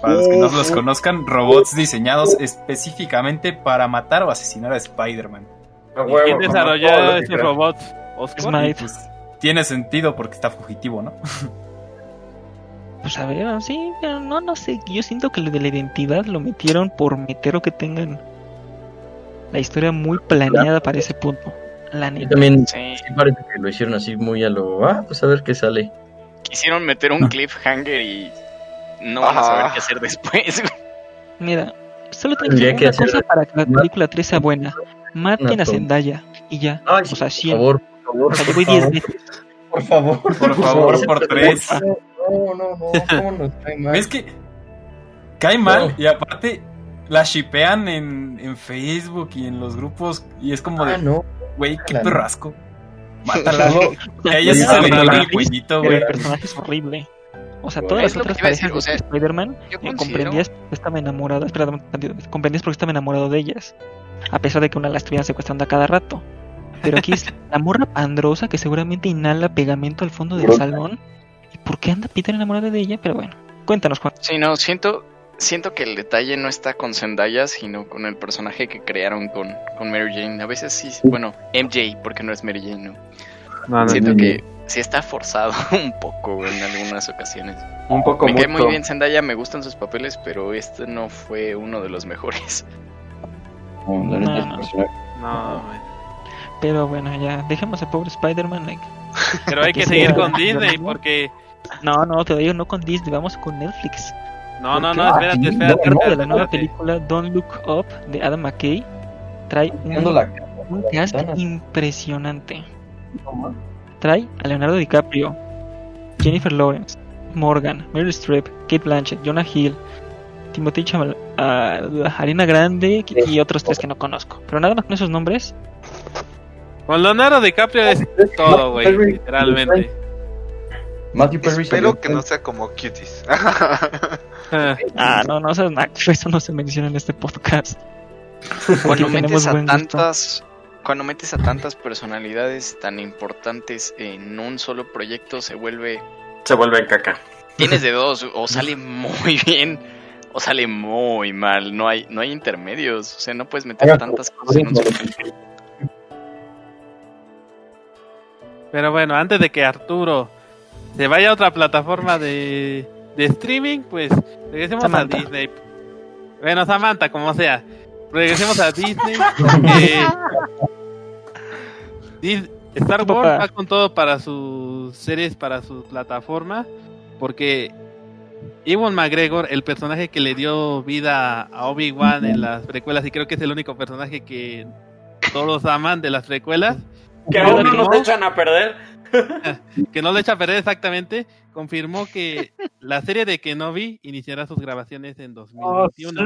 Para los que no los conozcan, robots diseñados específicamente para matar o asesinar a Spider-Man. A ¿Y huevo, ¿Quién desarrolló quieras. robots? Oscar. Pues tiene sentido porque está fugitivo, ¿no? <laughs> Pues a ver, sí, pero no, no sé. Yo siento que lo de la identidad lo metieron por meter o que tengan la historia muy planeada para ese punto. La neta. también Sí. sí parece que lo hicieron así muy a lo... Ah, pues a ver qué sale. Quisieron meter un cliffhanger y no van a saber qué hacer después. <laughs> Mira, solo Tendría que una hacer- cosa para que la película 3 sea buena. Maten Una a. Zendaya y ya. Ay, O sea, por 100. favor, por favor, O sea, yo por voy 10 favor, veces. por favor. Por favor, por tres. No, no, no, ¿cómo nos cae mal? ¿Ves que cae mal? No. Y aparte la shipean en, en Facebook y en los grupos y es como Ah, de, no. güey, qué perrasco. Mátala. No, <laughs> A ella se le el cuellito, güey. el personaje es horrible. O sea, Es todas las otras decir, parejas o sea, de Spider-Man eh, considero... comprendías porque estaba enamorado. Espera, comprendías porque estaba enamorado de ellas. A pesar de que una la estuvieran secuestrando a cada rato. Pero aquí es la morra pandrosa que seguramente inhala pegamento al fondo del salón. ¿Y por qué anda Peter enamorado de ella? Pero bueno, cuéntanos, Juan. Sí, no, siento, siento que el detalle no está con Zendaya, sino con el personaje que crearon con, con Mary Jane. A veces sí, bueno, MJ, porque no es Mary Jane, ¿no? No, no, Siento no. que sí está forzado <laughs> un poco güey, en algunas ocasiones. un poco Me cae muy mucho. bien Zendaya, me gustan sus papeles, pero este no fue uno de los mejores. <laughs> No, No, no. Pero bueno, ya, dejemos al pobre Spider-Man. like. Pero hay que Que seguir sea- con Disney porque... No, no, te digo, no con Disney, vamos con Netflix. No, no, ¿Por no, espérate, Ah, espérate. no, de espérate, la nueva espérate. película Don't Look Up de Adam McKay trae un, un cast impresionante. no. Trae a Leonardo DiCaprio, Jennifer Lawrence, Morgan, Meryl Streep, Kate Blanchett, Jonah Hill, Timothy ah, Harina Grande y otros tres que no conozco. Pero nada más con esos nombres, Con Leonardo DiCaprio es todo, güey, literalmente. Matthew Perry Espero que no sea como Cuties. <laughs> ah, no, no, eso, <laughs> eso no se menciona en este podcast. Cuando <laughs> Porque metes tenemos a tantas, cuando metes a tantas personalidades tan importantes en un solo proyecto, se vuelve Se vuelve caca. Tienes de <laughs> dos, o sale muy bien o sale muy mal, no hay no hay intermedios, o sea, no puedes meter tantas cosas en un solo proyecto. <laughs> Pero bueno, antes de que Arturo se vaya a otra plataforma de, de streaming, pues regresemos Samantha. a Disney. Bueno, Samantha, como sea. Regresemos a Disney. <laughs> Eh, Star Wars papá. va con todo para sus series, para su plataforma. Porque Ewan McGregor, el personaje que le dio vida a Obi-Wan en las precuelas, y creo que es el único personaje que todos aman de las precuelas. Que aún no nos echan a perder. que no le echa a perder exactamente, confirmó que la serie de Kenobi iniciará sus grabaciones en 2021.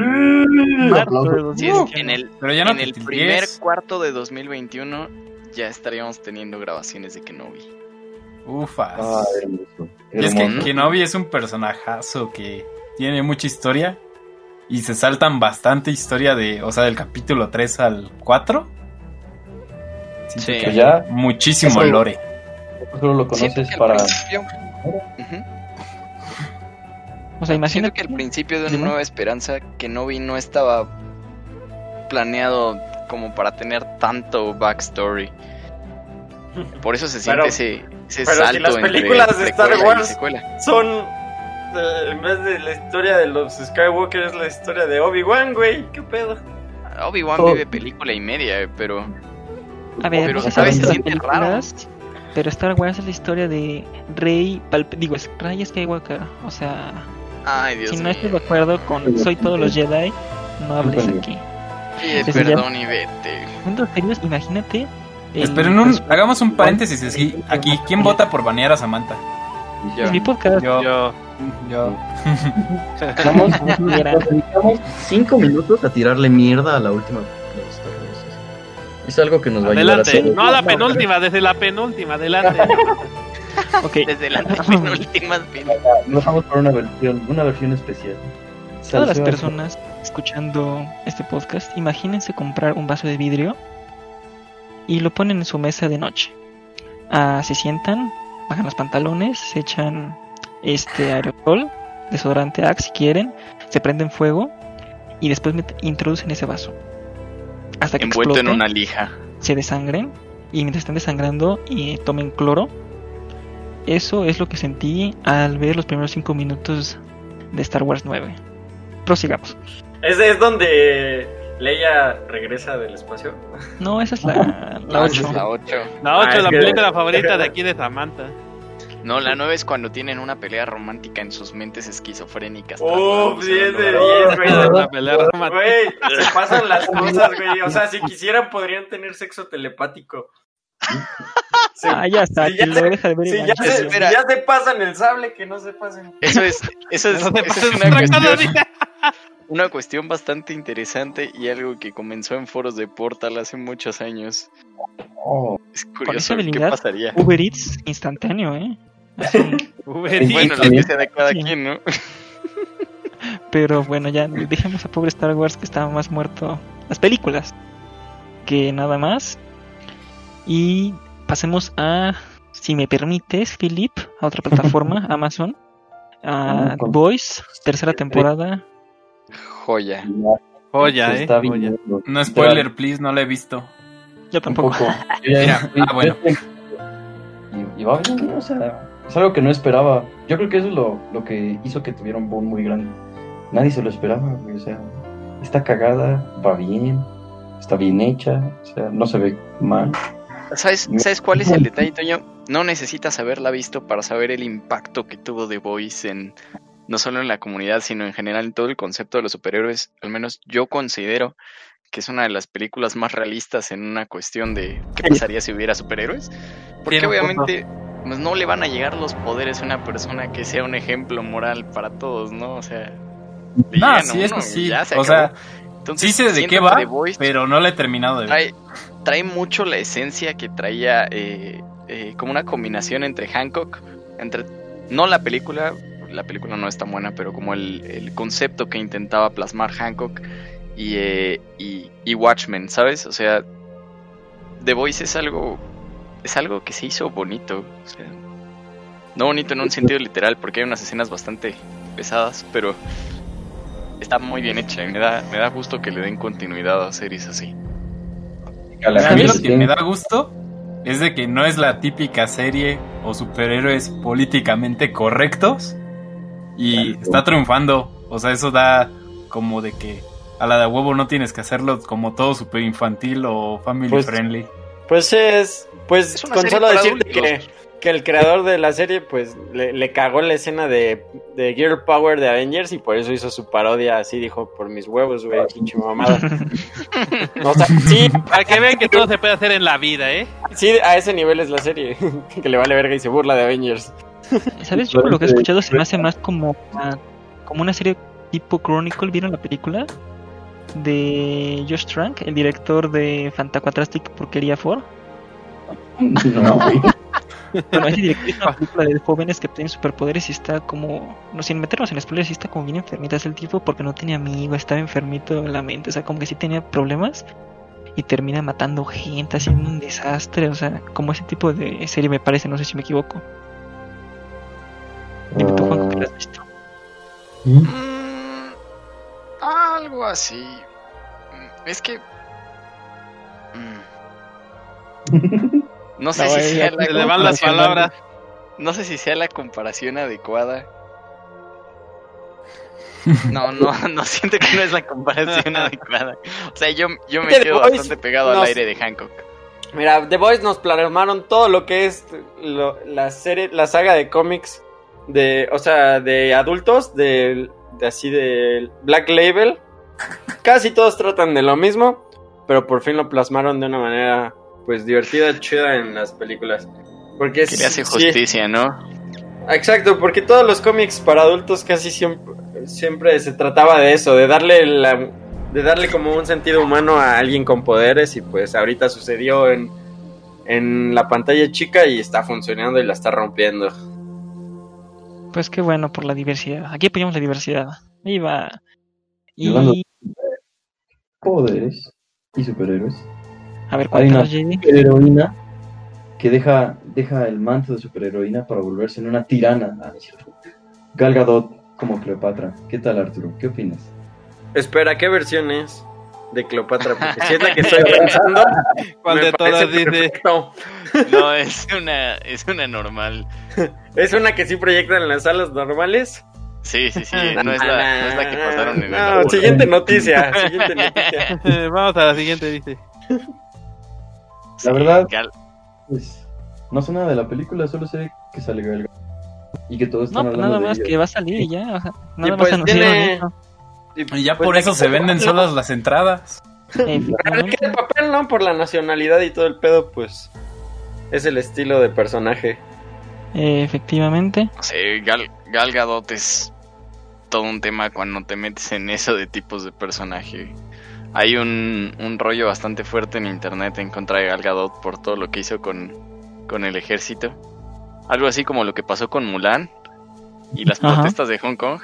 Marzo de Sí, es 2021. que en el, Pero ya no en te el tildes. primer cuarto de 2021 ya estaríamos teniendo grabaciones de Kenobi. Ufas. Ah, hermoso. y es que. Kenobi es un personajazo que tiene mucha historia y se saltan bastante historia de, o sea, del capítulo 3 al 4. Siento Sí. que Ya. muchísimo Eso- lore. Solo lo conoces que para... principio-. O sea, imagínate. que al principio de una nueva esperanza, Kenobi no estaba planeado como para tener tanto backstory. Por eso se siente Pero- ese, ese pero si salto las entre películas de Star Wars-. Son. eh, en vez de la historia de los Skywalker, es la historia de Obi-Wan, güey. ¿Qué pedo? Obi-Wan Todo- vive película y media, eh, pero A ver, Pero, si Se las siente películas, Pero Star Wars es la historia de Rey, Palp- digo, es Rey Skywalker. O sea, ay Dios si no mío. estás de acuerdo con Soy todos los Jedi, no hables aquí. Desde ya- perdón y vete. Siendo serios, imagínate. el Esperen, un, hagamos un paréntesis aquí. aquí. ¿Quién vota por banear a Samantha? Yo. Mi podcast. Yo. Yo, Yo. <laughs> Vamos, <laughs> dedicamos cinco minutos a tirarle mierda a la última. Es algo que nos va a ayudar a adelante. hacer. No a la penúltima, desde la penúltima, adelante. <laughs> Ok, Desde la penúltima. Nos vamos por una versión, una versión especial. todas las personas escuchando este podcast, imagínense comprar un vaso de vidrio y lo ponen en su mesa de noche. Ah, se sientan, bajan los pantalones, se echan este aerosol, desodorante Axe si quieren, se prenden fuego y después introducen ese vaso. Hasta que Envuelto en una lija. se desangren y mientras están desangrando y tomen cloro. Eso es lo que sentí al ver los primeros 5 minutos de Star Wars 9. Prosigamos. Ese es donde Leia regresa del espacio. No, esa es la, la No, esa 8. es la 8. La 8 Ah, es es la que- película favorita de aquí de Samantha. No, la 9 es cuando tienen una pelea romántica en sus mentes esquizofrénicas. Trasladándose 10 de de lugar a 10, güey. Es pelea romántica. Güey, se pasan las cosas, güey. O sea, si quisieran, podrían tener sexo telepático. Sí. Ah, ya está, Sí, que ya lo se- deja de ver Si ya, se, si ya se pasan el sable, que no se pasen. Eso es, eso es, No eso es una, cuestión. Una cuestión bastante interesante y algo que comenzó en foros de Portal hace muchos años. Oh, Es esa curioso, ¿qué pasaría? Uber Eats instantáneo, ¿eh? <laughs> Uber Eats. Bueno, lo de cada Sí. quien, ¿no? <laughs> Pero bueno, ya dejemos a pobre Star Wars que estaba más muerto. Las películas. Que nada más. Y pasemos a, si me permites, Philip, a otra plataforma, <laughs> Amazon. A Ah, con- Boys, tercera temporada. Joya. Joya, eh. está Joya. viniendo. No spoiler, please, no la he visto. Yo tampoco. <laughs> Mira, ah, bueno. Y, y va bien, o sea, es algo que no esperaba. Yo creo que eso es lo, lo que hizo que tuviera un boom muy grande. Nadie se lo esperaba, güey, o sea, está cagada, va bien, está bien hecha, o sea, no se ve mal. ¿Sabes, ¿Sabes cuál es el <laughs> detalle, Toño? No necesitas haberla visto para saber el impacto que tuvo The Voice en no solo en la comunidad, sino en general en todo el concepto de los superhéroes. Al menos yo considero que es una de las películas más realistas en una cuestión de qué pasaría si hubiera superhéroes. Porque Tiene obviamente pues, no le van a llegar los poderes a una persona que sea un ejemplo moral para todos, ¿no? O sea, No, sí, uno sí. ya se O sea. Entonces, sí sé de qué va, Voice pero no la he terminado de ver. trae, trae mucho la esencia que traía eh, eh, como una combinación entre Hancock, entre no la película, la película no es tan buena, pero como el, el concepto que intentaba plasmar Hancock y, eh, y, y Watchmen, ¿sabes? O sea, The Voice es algo, es algo que se hizo bonito, o sea, no bonito en un sentido literal, porque hay unas escenas bastante pesadas, pero está muy bien hecha y me da, me da gusto que le den continuidad a series así. A la A mí lo que me da gusto es de que no es la típica serie o superhéroes políticamente correctos y Claro. está triunfando. O sea, eso da como de que a la de huevo no tienes que hacerlo como todo super infantil o family Pues, friendly. Pues es. Pues Es con solo decirte que, que el creador de la serie, pues, le, le cagó la escena de, de Girl Power de Avengers y por eso hizo su parodia así, dijo, por mis huevos, güey, pinche mamada. <laughs> o sea, sí, Para que vean que todo se puede hacer en la vida, ¿eh? sí, a ese nivel es la serie, <laughs> que le vale verga y se burla de Avengers. ¿Sabes? Yo por lo que he escuchado se me hace más como una, como una serie tipo Chronicle. ¿Vieron la película? De Josh Trank, el director de Fantacuatrastic Porquería 4. No, <laughs> güey. Bueno, ese director es una película de jóvenes que tienen superpoderes y está como, no sin meternos en spoilers, sí está como bien enfermita es el tipo porque no tenía amigos, estaba enfermito en la mente, o sea, como que sí tenía problemas y termina matando gente, haciendo un desastre, o sea, como ese tipo de serie me parece, no sé si me equivoco. Dime tú, Juanjo, la has visto. Mm, algo así. Mm, Es que. mm, No sé No, si eh, sea la le van las comparación- palabras. No sé si sea la comparación adecuada. <laughs> No, no, no siento que no es la comparación <laughs> adecuada. O sea, yo, yo me quedo bastante pegado al aire de Hancock. Mira, The Boys nos plasmaron todo lo que es lo- la serie, la saga de cómics de, o sea, de adultos, de, de así de Black Label. Casi todos tratan de lo mismo, pero por fin lo plasmaron de una manera, pues, divertida, chida en las películas. Porque Que le hace sí- justicia, ¿no? Exacto, porque todos los cómics para adultos casi siempre, siempre se trataba de eso, de darle la, de darle como un sentido humano a alguien con poderes y pues ahorita sucedió en, en la pantalla chica y está funcionando y la está rompiendo. Pues qué bueno por la diversidad. Aquí apoyamos la diversidad. Ahí va. Hablando- Y Poderes y superhéroes. a ver, Hay una superheroína que deja, deja el manto de superheroína para volverse en una tirana. Ah. Gal Gadot como Cleopatra. ¿Qué tal, Arturo? ¿Qué opinas? Espera, ¿qué versión es de Cleopatra? Porque si es la que estoy <laughs> pensando, ¿Cuál me de todas dice? <laughs> No, es una, es una normal. <laughs> ¿Es una que sí proyectan en las salas normales? Sí, sí, sí. <laughs> No es la, no es la que pasaron en el No, laboratorio. siguiente noticia, <laughs> siguiente noticia. <laughs> Vamos a la siguiente, dice. Sí, La verdad- Pues, no sé nada de la película, solo sé que sale Gadot. Y que todos No, están pues hablando nada más que va a salir y ya. o sea, nada pues más anunciaron tiene-. Y ya Pues por eso que se venden papel, solas las entradas. Efectivamente. el papel, ¿no? Por la nacionalidad y todo el pedo, pues es el estilo de personaje. Efectivamente. Sí, Gal, Gal Gadot es todo un tema cuando te metes en eso de tipos de personaje. Hay un, un rollo bastante fuerte en internet en contra de Gal Gadot por todo lo que hizo con, con el ejército. Algo así como lo que pasó con Mulan y las Ajá. protestas de Hong Kong.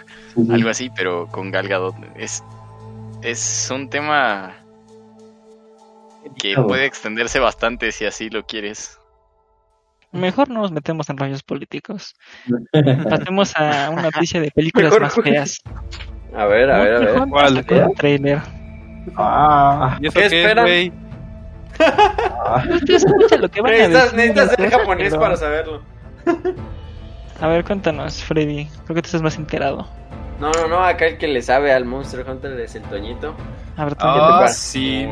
Algo así, pero con Gal Gadot. Es, es un tema que puede extenderse bastante si así lo quieres. Mejor no nos metemos en rollos políticos. <laughs> Pasemos a una noticia de películas Mejor- más feas. A ver, a ver, a ver. ¿Cuál? Un trailer. Ah, ¿Y eso ¿Qué qué, es, esperan? güey? Tú escucha lo que van a Necesitas, decir, necesitas ser pero- japonés para saberlo. A ver, cuéntanos, Freddy. Creo que tú estás más enterado. No, no, no, acá el que le sabe al Monster Hunter es el Toñito. A ver, te Ah, sí.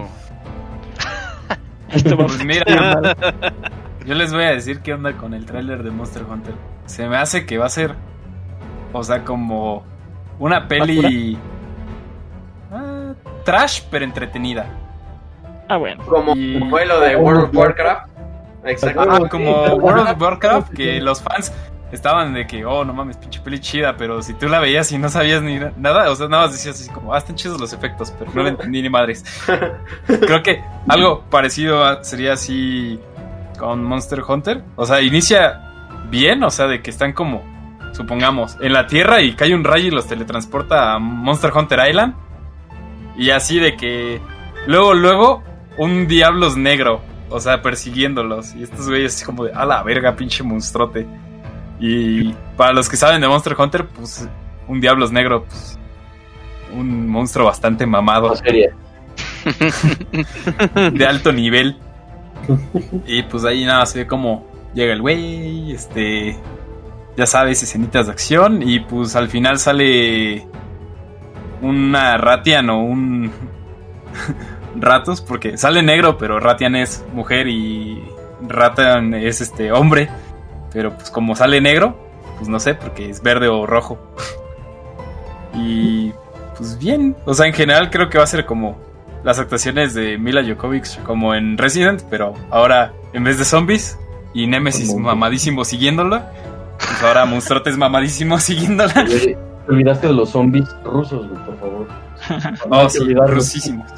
<laughs> esto va Pues mira, <laughs> yo les voy a decir qué onda con el tráiler de Monster Hunter. Se me hace que va a ser, o sea, como una peli ah, trash pero entretenida. Ah, bueno. Como Y- fue lo de World of Warcraft. Exacto. Ah, como World of Warcraft, que los fans estaban de que, oh, no mames, pinche peli chida, pero si tú la veías y no sabías ni na- nada, o sea, nada más decías así como, ah, están chidos los efectos, pero no le <laughs> entendí ni madres. Creo que algo parecido sería así con Monster Hunter. O sea, inicia bien, o sea, de que están como, supongamos, en la Tierra y cae un rayo y los teletransporta a Monster Hunter Island. Y así de que luego, luego, un diablos negro, o sea, persiguiéndolos. Y estos güeyes así como de, a la verga, pinche monstruote. Y para los que saben de Monster Hunter, pues un diablos negro, pues un monstruo bastante mamado no sería. de alto nivel. Y pues ahí nada, se ve como llega el güey, este, ya sabes, escenitas de acción y pues al final sale una Ratian o un <laughs> Ratos, porque sale negro, pero Ratian es mujer y Ratian es este hombre. Pero pues como sale negro, pues no sé, porque es verde o rojo. <laughs> y pues bien, o sea, en general creo que va a ser como las actuaciones de Mila Jokovic como en Resident, pero ahora en vez de zombies y Nemesis mamadísimo siguiéndola, pues ahora Monstruotes mamadísimo <laughs> siguiéndola. Te olvidaste de los zombies rusos, güey, por favor. <laughs> No Oh, sí, rusísimos.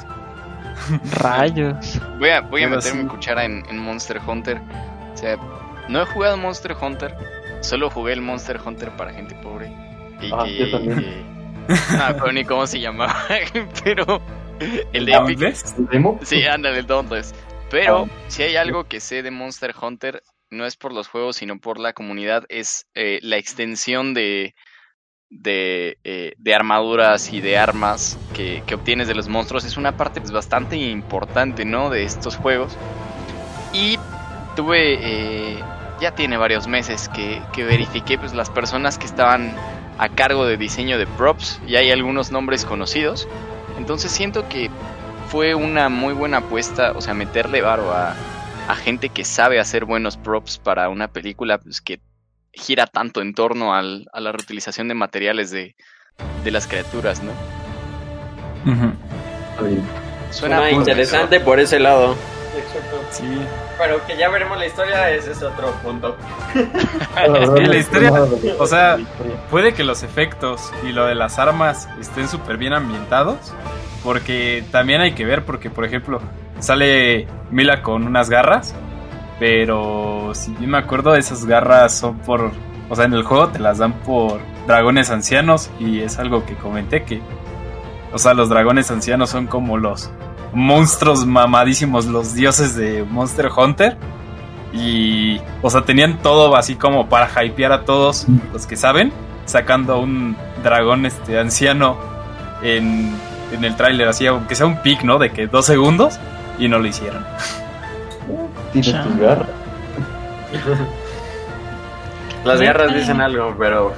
Rayos. Voy a, voy a meter sí. mi cuchara en, en Monster Hunter. O sea, no he jugado Monster Hunter. Solo jugué el Monster Hunter para gente pobre. Y Ah, que, yo también. que- <laughs> no ni cómo se llamaba. Pero <laughs> el de Epic. Dauntless. ¿El demo? Sí, ándale, el Dauntless. Pero Ah. si hay algo que sé de Monster Hunter, no es por los juegos, sino por la comunidad, es eh, la extensión de, de, eh, de armaduras y de armas que, que obtienes de los monstruos. Es una parte pues, bastante importante, ¿no? De estos juegos. Y tuve, eh, ya tiene varios meses que, que verifiqué pues, las personas que estaban a cargo de diseño de props y hay algunos nombres conocidos. Entonces siento que fue una muy buena apuesta, o sea, meterle varo a, a gente que sabe hacer buenos props para una película pues, que gira tanto en torno al- a la reutilización de materiales de, de las criaturas, ¿no? Suena interesante por ese lado. Exacto. Sí. Pero que ya veremos la historia, ese es otro punto. <laughs> No la historia, o sea. Puede que los efectos y lo de las armas estén súper bien ambientados. Porque también hay que ver, porque por ejemplo, sale Mila con unas garras. Pero si bien me acuerdo, esas garras son por. O sea, en el juego te las dan por dragones ancianos. Y es algo que comenté que. O sea, los dragones ancianos son como los monstruos mamadísimos, los dioses de Monster Hunter. Y. O sea, tenían todo así como para hypear a todos los que saben. Sacando un dragón este anciano en, en el tráiler, así, aunque sea un pic, ¿no? De que dos segundos. Y no lo hicieron. <laughs> Tienes tus garras. <laughs> Las guerras dicen algo, pero.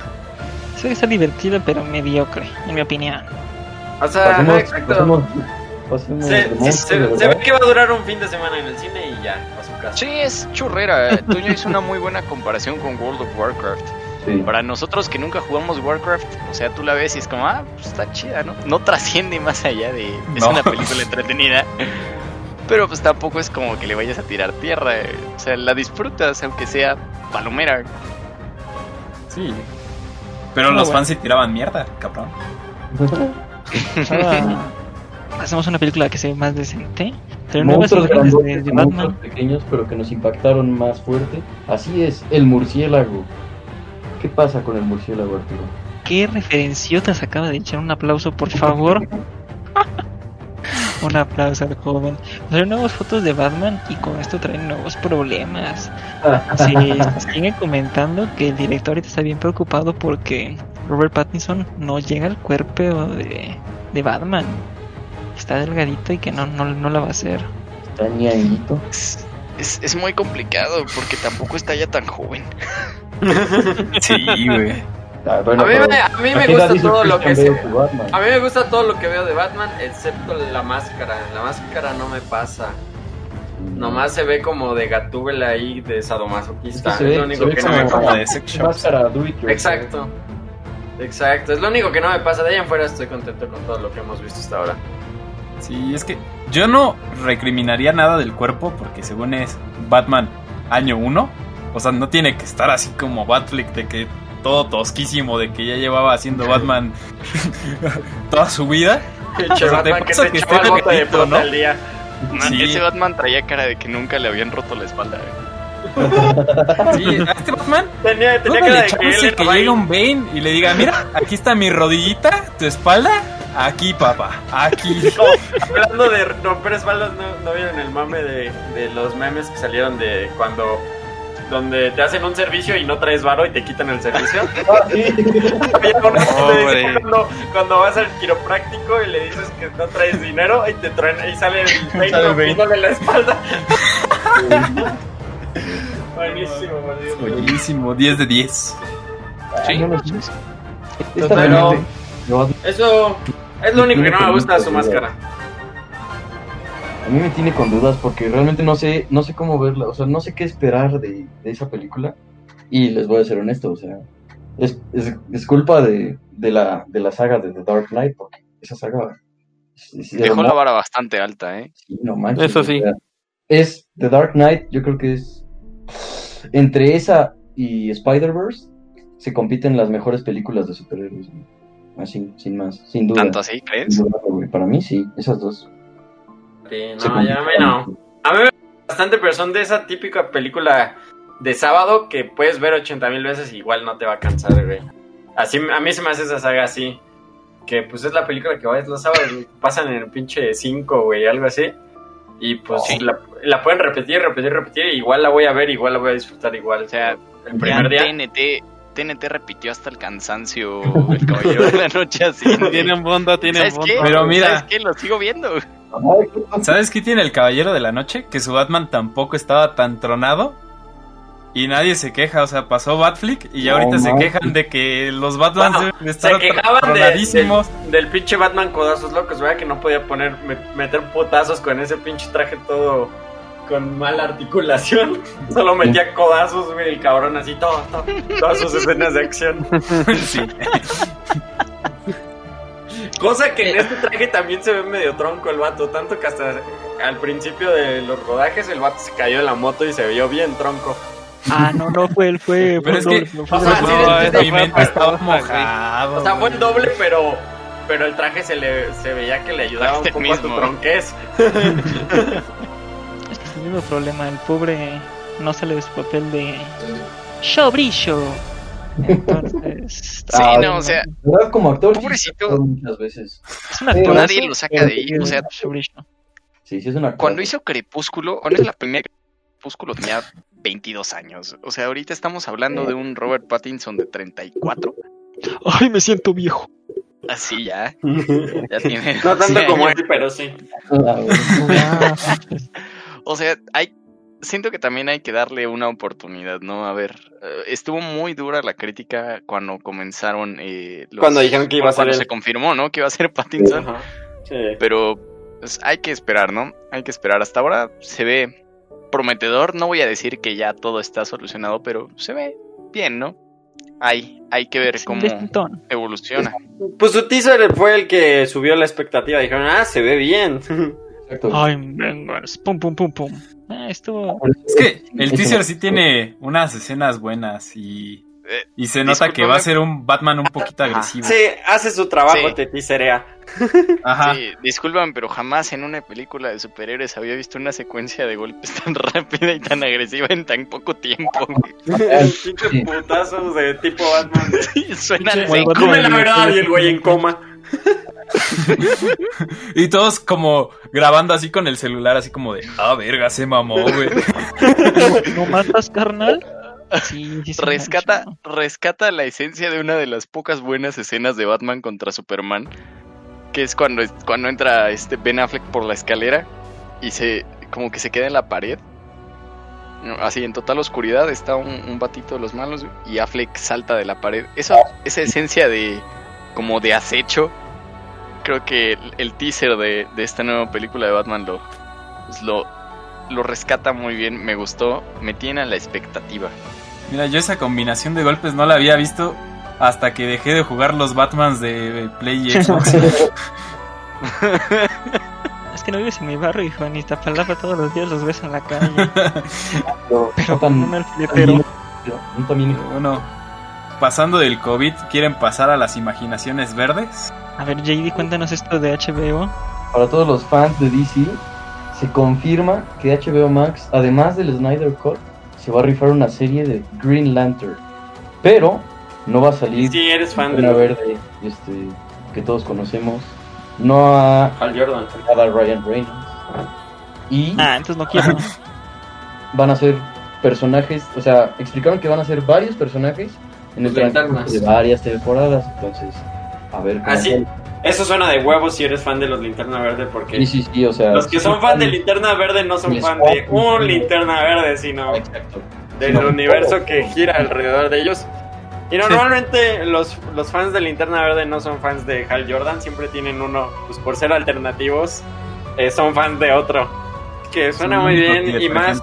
Sí, está divertido, pero mediocre, en mi opinión. O sea, exacto. Se, se- se- se ve que va a durar un fin de semana en el cine y ya, a su casa. Sí, es churrera. Toño hizo una muy buena comparación con World of Warcraft. Sí. Para nosotros que nunca jugamos Warcraft, o sea, tú la ves y es como, ah, pues está chida, ¿no? No trasciende más allá de... Es No. una película entretenida. Pero pues tampoco es como que le vayas a tirar tierra. eh. O sea, la disfrutas, aunque sea palomera. Sí. Pero No, los bueno. fans sí tiraban mierda, cabrón. <laughs> Ahora hacemos una película que sea más decente. Pero monstruos de, de Batman. pequeños, pero que nos impactaron más fuerte. Así es, el murciélago. ¿Qué pasa con el murciélago, Arturo? ¿Qué referenciotas acaba de echar? Un aplauso, por favor. <laughs> Un aplauso al joven. Traen nuevas fotos de Batman y con esto traen nuevos problemas. Sí, <laughs> sigue comentando que el director ahorita está bien preocupado porque Robert Pattinson no llega al cuerpo de, de Batman. Está delgadito y que no, no, no la va a hacer. Está ñanguito. Es, es, es muy complicado porque tampoco está ya tan joven. <laughs> Sí, güey. Ah, bueno, A mí me, a mí ¿a me gusta todo lo que se? A mí me gusta todo lo que veo de Batman, excepto la máscara. La máscara no me pasa. Nomás se ve como de gatúbela ahí, de Es sadomasoquista. que se Es ve, lo se único ve que no me como pasa. de máscara do it. Exacto. Exacto, es lo único que no me pasa. De ahí en fuera estoy contento con todo lo que hemos visto hasta ahora. Sí, es que yo no recriminaría nada del cuerpo porque según es Batman año 1, o sea, no tiene que estar así como Batflick de que todo tosquísimo, de que ya llevaba haciendo Batman <laughs> toda su vida. O sea, te pasa se que echó esté delgadito, ¿no? al día. Sí. Ese Batman traía cara de que nunca le habían roto la espalda. eh. Sí, a este Batman Tenía, tenía cara de que él que llega un Bane y le diga, mira, aquí está mi rodillita, tu espalda, aquí papá, aquí. <laughs> Hablando de romper espaldas, ¿no, no vieron el mame de, de los memes que salieron de cuando donde te hacen un servicio y no traes varo y te quitan el servicio? <laughs> Ah, cuando, cuando vas al quiropráctico y le dices que no traes dinero y te traen y sale el <laughs> Bane. rompiéndole la espalda. Buenísimo, buenísimo. Buenísimo, 10 de 10. Sí. Gente- no, Eso es lo único que no me gusta de su máscara. A mí me tiene con dudas porque realmente no sé, no sé cómo verla, o sea, no sé qué esperar de, de esa película. Y les voy a ser honesto, o sea, es, es, es culpa de, de, la, de la saga de The Dark Knight, porque esa saga... es- es- Dejó la vara bastante alta, ¿eh? Sí, no manches, Eso o sí. sea, es The Dark Knight, yo creo que es entre esa y Spider-Verse se compiten las mejores películas de superhéroes. Así, sin más, sin duda. ¿Tanto así, crees? duda. Para mí sí, esas dos. Sí, no, ya a mí no. A mí me gusta bastante, pero son de esa típica película de sábado que puedes ver 80 mil veces y igual no te va a cansar, güey. Así, a mí se me hace esa saga así. Que pues es la película que vayas los sábados, güey, pasan en el pinche 5, güey, algo así. Y pues Sí. la, la pueden repetir, repetir, repetir. y igual la voy a ver, igual la voy a disfrutar igual. O sea, el primer día. TNT, TNT repitió hasta el cansancio <laughs> El Caballero de la Noche así. Tienen bunda, tienen ¿Sabes qué? bunda. Pero mira- ¿Sabes qué? Lo sigo viendo. ¿Sabes qué tiene el Caballero de la Noche? Que su Batman tampoco estaba tan tronado. Y nadie se queja, o sea, pasó Batflick y ya ahorita se quejan de que los Batman Bueno, deben de Se estar quejaban de- tronadísimos. del, del pinche Batman codazos locos, ¿verdad? Que no podía poner me- meter putazos con ese pinche traje todo con mala articulación. <laughs> Solo metía codazos, güey, el cabrón así, todo, todo, todas sus escenas de acción. <laughs> Sí. Cosa que en este traje también se ve medio tronco el vato, tanto que hasta al principio de los rodajes el vato se cayó de la moto y se vio bien tronco. Ah, no, no fue él, fue. Pero es que estaba mojado. O sea, fue el doble, pero pero el traje se le se veía que le ayudaba un poco a su mismo. tronquez. <laughs> mismo problema. El pobre no sale de su papel de. Show brillo. Entonces. <laughs> Sí, Ah, no, o sea, como actor, Pobrecito. muchas veces. Es un actorazo, Nadie lo saca de ahí, o sea. Sí, sí, es una cuando hizo Crepúsculo, cuando es la primera Crepúsculo tenía 22 años. O sea, ahorita estamos hablando de un Robert Pattinson de 34. Ay, me siento viejo. Así ya. <laughs> Ya tiene. No tanto 12 como años. él, pero sí. <laughs> O sea, hay. Siento que también hay que darle una oportunidad, ¿no? A ver, eh, estuvo muy dura la crítica cuando comenzaron. eh, los- Cuando dijeron que iba a ser cuando se confirmó, ¿no? Que iba a ser Pattinson. Sí. Pero pues, hay que esperar, ¿no? Hay que esperar. Hasta ahora se ve prometedor. No voy a decir que ya todo está solucionado, pero se ve bien, ¿no? Hay, hay que ver cómo evoluciona. Pues su teaser fue el que subió la expectativa. Dijeron, ah, se ve bien. <laughs> Exacto. Ay, vengas. Pum, pum, pum, pum. Ah, estuvo. Es que el teaser sí tiene unas escenas buenas y, Eh, y se nota que va a ser un Batman un poquito agresivo. Sí, hace su trabajo, Sí. te teaserea. Ajá. Sí, disculpan, pero jamás en una película de superhéroes había visto una secuencia de golpes <laughs> tan rápida y tan agresiva en tan poco tiempo. Pinche putazos de tipo Batman. <laughs> de- Sí, el Come la verdad y el güey en coma. <laughs> Y todos como grabando así con el celular, así como de, ah, verga, se mamó, güey. <laughs> ¿No matas, carnal? Sí, sí, sí, rescata, rescata la esencia de una de las pocas buenas escenas de Batman contra Superman, que es cuando, cuando entra este Ben Affleck por la escalera y se como que se queda en la pared. Así en total oscuridad está un, un batito de los malos y Affleck salta de la pared. Eso, esa esencia de como de acecho, creo que el, el teaser de, de esta nueva película de Batman lo, pues lo, lo rescata muy bien. Me gustó, me tiene a la expectativa. Mira, yo esa combinación de golpes no la había visto hasta que dejé de jugar los Batmans de Play y Xbox. <laughs> Es que no vives en mi barrio, hijo. En Iztapalapa todos los días los ves en la calle. <laughs> Pero, Pero no no bueno, pasando del COVID, ¿quieren pasar a las imaginaciones verdes? A ver, JD, cuéntanos esto de HBO. Para todos los fans de DC, se confirma que HBO Max, además del Snyder Cut, se va a rifar una serie de Green Lantern. Pero no va a salir Sí, eres fan de una verde este, que todos conocemos. No a Hal Jordan. a Ryan Reynolds. Y Ah, entonces no quiero. <laughs> van a ser personajes, o sea, explicaron que van a ser varios personajes en el transcurso Linternas. de varias temporadas. Entonces, a ver cómo Así, eso suena de huevos si eres fan de los Linterna Verde, porque Sí, sí, sí, o sea. los que son fan de Linterna Verde no son fan de un Linterna Verde, sino Exacto. del No, universo todo. que gira alrededor de ellos. Y normalmente los, los fans de Linterna Verde no son fans de Hal Jordan, siempre tienen uno, pues por ser alternativos, eh, son fans de otro. Que suena muy bien y más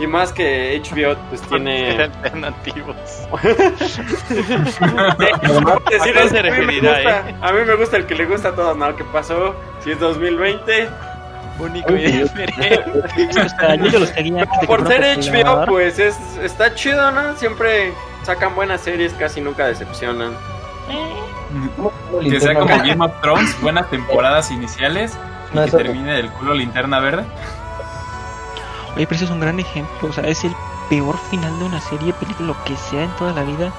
Y más que HBO pues tiene... <laughs> alternativos. <laughs> Sí, decir, ¿A es- mí me referirá, gusta, eh? a mí me gusta el que le gusta a todos, ¿no? ¿Qué pasó? Si es 2020, Único y diferente. <laughs> Por ser. HBO, pues es, está chido, ¿no? Siempre sacan buenas series, casi nunca decepcionan. Que sea como. Game of Thrones, buenas temporadas iniciales y que termine del culo linterna verde. Oye, pero ese es un gran ejemplo. O sea, es el peor final de una serie, película, lo que sea en toda la vida.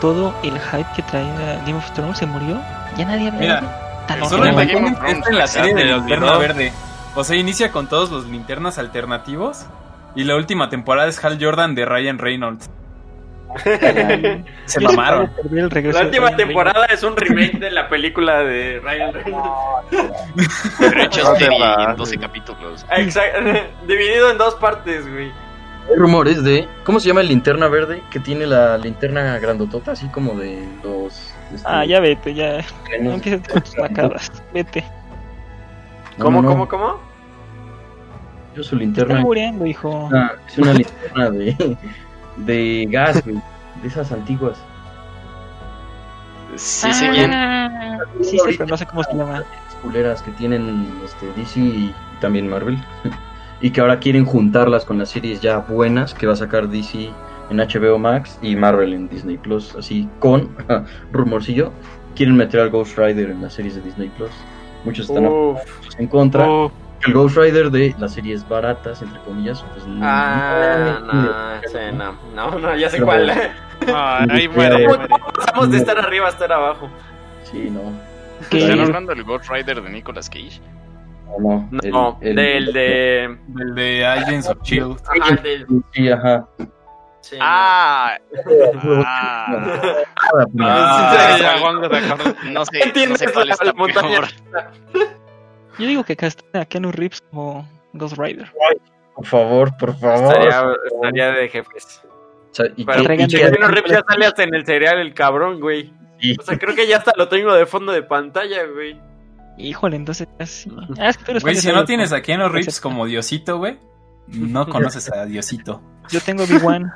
Todo el hype que traía Game of Thrones se murió. Ya nadie habla Mira. Tan Solo Game horrible. of imaginen Thrones, esto en la serie se de linterna verde. O sea, inicia con todos los linternas alternativos y la última temporada es Hal Jordan de Ryan Reynolds. <laughs> Se mamaron. La última temporada es un remake de la película de Ryan Reynolds. Pero hecho en pases. 12 capítulos. Exacto, <laughs> dividido en dos partes, güey. Hay rumores de. ¿Cómo se llama el linterna verde? Que tiene la linterna grandotota, así como de los. este, Ah, ya vete, ya. No empieces con tus macadas. Vete. ¿Cómo, no, no. cómo, cómo? Yo su Está linterna. muriendo, hijo. Ah, es una linterna de. De gas, güey. De esas antiguas. Sí, sé quién. Ah, Sí, sé, pero no sé cómo se llama. culeras que tienen este, DC y también Marvel. <laughs> y que ahora quieren juntarlas con las series ya buenas que va a sacar DC en HBO Max y Marvel en Disney Plus. Así con <laughs> rumorcillo. Quieren meter al Ghost Rider en las series de Disney Plus. Muchos están Uf, en contra. uf. El Ghost Rider de las series baratas, entre comillas. Pues, no- Ah, no- no, sí, no, no, no, ya sé Pero cuál. bueno. Ah, ahí muere. Pasamos de estar arriba a estar abajo. Sí, no. ¿Están hablando del Ghost Rider de Nicolas Cage? No, no. No, El- el- del de. Del de Agents of Shield. Ah, del. Sí, ajá. Sí, Ah, ah, Ah, Ah, no sé, no. no ¿Entiendes sé cuál está la montaña? Yo digo que acá está Keanu Reeves como Ghost Rider. Por favor, por favor. Estaría, estaría de jefes. O sea, y Pero que- traigan y que- que Keanu Reeves ya sale hasta en el cereal, el cabrón, güey. Sí. O sea, creo que ya hasta lo tengo de fondo de pantalla, güey. Híjole, entonces casi. Ah, es que tú eres Güey, si no tienes a Keanu Reeves como Diosito, güey, no conoces a Diosito. Yo tengo Obi-Wan.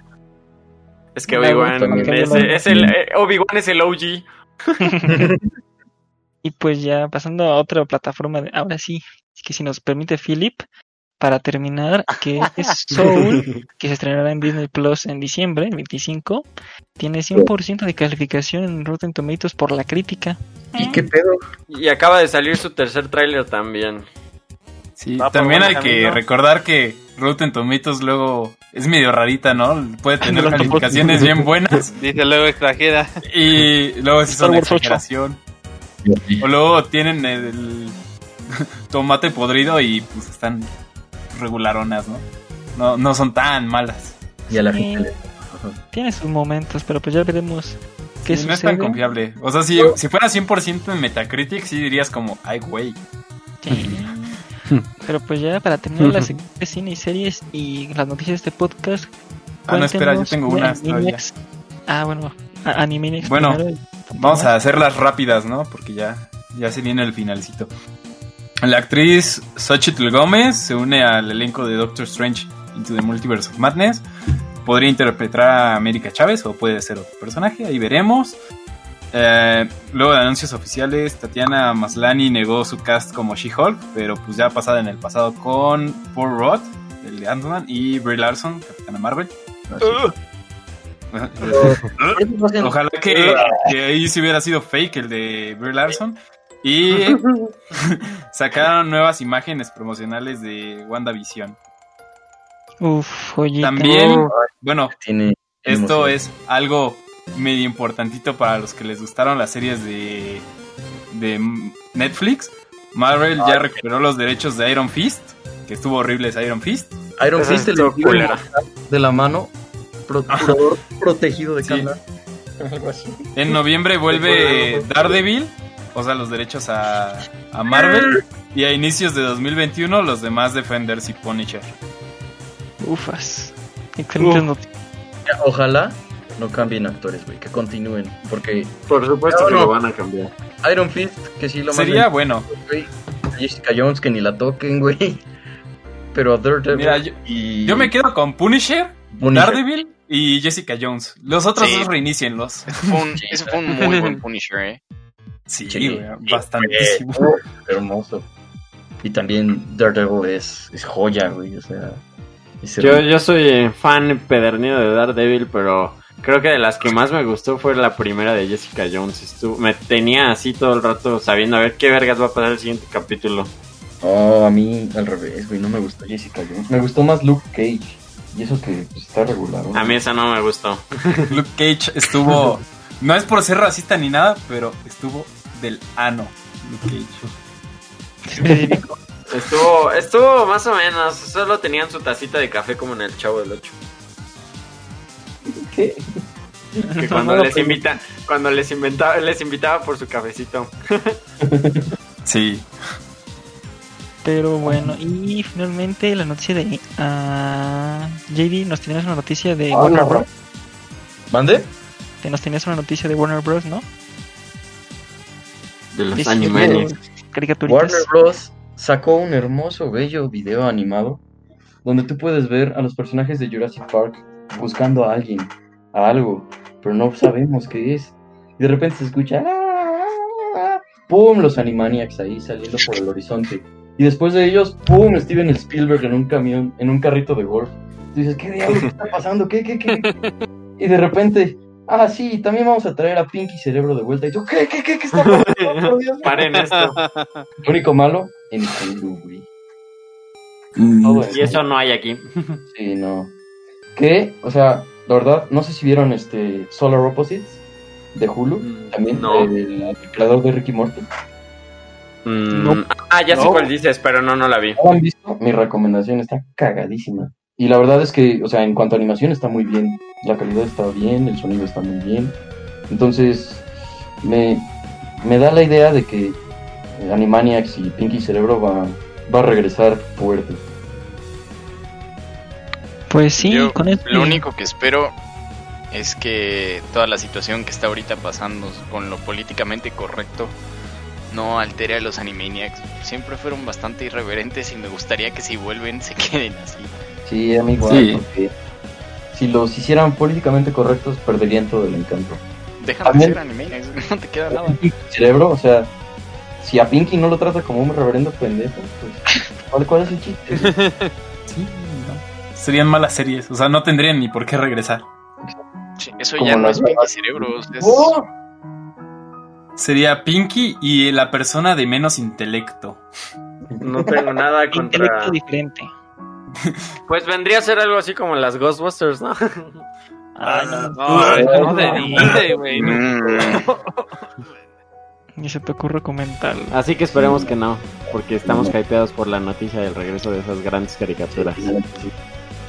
Es que Obi-Wan es, es el. eh, Obi-Wan es el OG. <laughs> y pues ya pasando a otra plataforma, de- ahora sí, que si nos permite Philip, para terminar, que es <laughs> Soul, que se estrenará en Disney Plus en diciembre, el 25, tiene 100% de calificación en Rotten Tomatoes por la crítica. ¿Y qué pedo? Y acaba de salir su tercer tráiler también. Sí, Va también hay que camino. recordar que Rotten Tomatoes luego es medio rarita, ¿no? Puede tener <laughs> calificaciones bien buenas Dice luego extranjera. y luego sí son exageración. O <laughs> luego tienen el <laughs> tomate podrido y pues están regularonas, ¿no? No, no son tan malas. Y a la le... Tiene sus momentos, pero pues ya veremos qué Sí, no es tan sucede. confiable. O sea, si, si fuera 100% en Metacritic, sí dirías como, ay, güey. Sí. <laughs> Pero pues ya para terminar la sección de cine y series y las noticias de este podcast. Ah, no, espera, yo tengo unas todavía. Ah, bueno, a- Animaniacs Bueno, primero Vamos a hacerlas rápidas, ¿no? Porque ya, ya se viene el finalcito. La actriz Xochitl Gómez se une al elenco de Doctor Strange Into the Multiverse of Madness. Podría interpretar a América Chávez o puede ser otro personaje, ahí veremos. Eh, luego de anuncios oficiales, Tatiana Maslani negó su cast como She-Hulk, pero pues ya pasada en el pasado con Paul Roth, el de Ant-Man, y Brie Larson, Capitana Marvel. Ojalá que, que ahí sí hubiera sido fake el de Brie Larson. Y <laughs> sacaron nuevas imágenes promocionales de WandaVision. Uf, joyita. También, bueno, Tiene... esto emoción. es algo medio importantito para los que les gustaron las series de, de Netflix. Marvel ya recuperó los derechos de Iron Fist, que estuvo horrible ese Iron Fist. Iron Fist, culera. de la mano, <laughs> protegido de Sí. <laughs> Así. En noviembre vuelve <laughs> Daredevil, o sea, los derechos a, a Marvel. Y a inicios de 2021 los demás Defenders y Punisher. Ufas. Excelentes noticias. Ojalá no cambien actores, güey, que continúen. Porque Por supuesto que no. lo van a cambiar. Iron Fist, que sí lo Sería bueno. Jessica Jones, que ni la toquen, güey. pero a Daredevil Mira, yo, y yo me quedo con Punisher, Punisher. Daredevil y Jessica Jones. Los otros Sí. dos reinícienlos. Ese fue un, <laughs> ese fue un muy buen Punisher, ¿eh? Sí, Sí, güey, bastantísimo. Oh, hermoso. Y también Daredevil es, es joya, güey. O sea, Yo, yo soy eh, fan empedernido de Daredevil, pero creo que de las que más me gustó fue la primera de Jessica Jones. Estuvo- me tenía así todo el rato sabiendo a ver qué vergas va a pasar el siguiente capítulo. Oh, a mí al revés, güey. No me gustó Jessica Jones. Me gustó más Luke Cage. Y eso que pues, está regular. ¿no? A mí esa no me gustó. <laughs> Luke Cage estuvo. No es por ser racista ni nada, pero estuvo del ano. Luke Cage. <laughs> Estuvo, estuvo más o menos. Solo tenían su tacita de café como en el Chavo del 8. ¿Qué? Que <laughs> cuando les invita, cuando les inventaba, les invitaba por su cafecito. Sí. Pero bueno, y finalmente la noticia de ah, JD, nos tenías una noticia de Ah, Warner no. Bros. ¿Mande? Te nos tenías una noticia de Warner Bros, ¿no? De los. Caricaturitas. Warner Bros. sacó un hermoso, bello video animado donde tú puedes ver a los personajes de Jurassic Park buscando a alguien, a algo, pero no sabemos qué es. Y de repente se escucha "Ah", ¡Pum! Los Animaniacs ahí saliendo por el horizonte. Y después de ellos, ¡pum! Steven Spielberg en un camión, en un carrito de golf. Tú dices, ¿qué diablos ¿Qué <laughs> está pasando? ¿Qué, qué, qué? Y de repente, ah, sí, también vamos a traer a Pinky Cerebro de vuelta. Y tú, ¿qué, qué, qué, qué está pasando? Por Dios mío". Paren esto. Lo único malo, en Hulu, güey. Mm, Todo Y eso no hay aquí. Sí, no. Que, o sea, la verdad, no sé si vieron este Solar Opposites de Hulu, también, No. el creador de Ricky Morty. Mm, Ah, ya sé No. cuál dices, pero no, no la vi. ¿No lo han visto? Mi recomendación está cagadísima. Y la verdad es que, o sea, en cuanto a animación está muy bien. La calidad está bien, el sonido está muy bien. Entonces, me, me da la idea de que Animaniacs y Pinky Cerebro va, va a regresar fuerte. Pues sí, Yo con este- lo único que espero es que toda la situación que está ahorita pasando con lo políticamente correcto no altere a los Animaniacs. Siempre fueron bastante irreverentes y me gustaría que si vuelven se <laughs> queden así. Sí, a mí igual, Sí. porque si los hicieran políticamente correctos, perderían todo el encanto. Dejan de También- ser Animaniacs, <laughs> no te queda nada. Cerebro, o sea, si a Pinky no lo trata como un reverendo pendejo, pues, ¿cuál, cuál es el chiste? <laughs> Sí, no. Serían malas series. O sea, no tendrían ni por qué regresar. Sí, Eso ya no es Pinky. Cerebros. es- ¡Oh! Sería Pinky y la persona de menos intelecto. No tengo nada <laughs> contra. intelecto diferente. <laughs> Pues vendría a ser algo así como las Ghostbusters, ¿no? <laughs> Ay, no, No, no güey. no. Mm. ni se te ocurre comentarlo. Así que esperemos que no, porque estamos hypeados por la noticia del regreso de esas grandes caricaturas.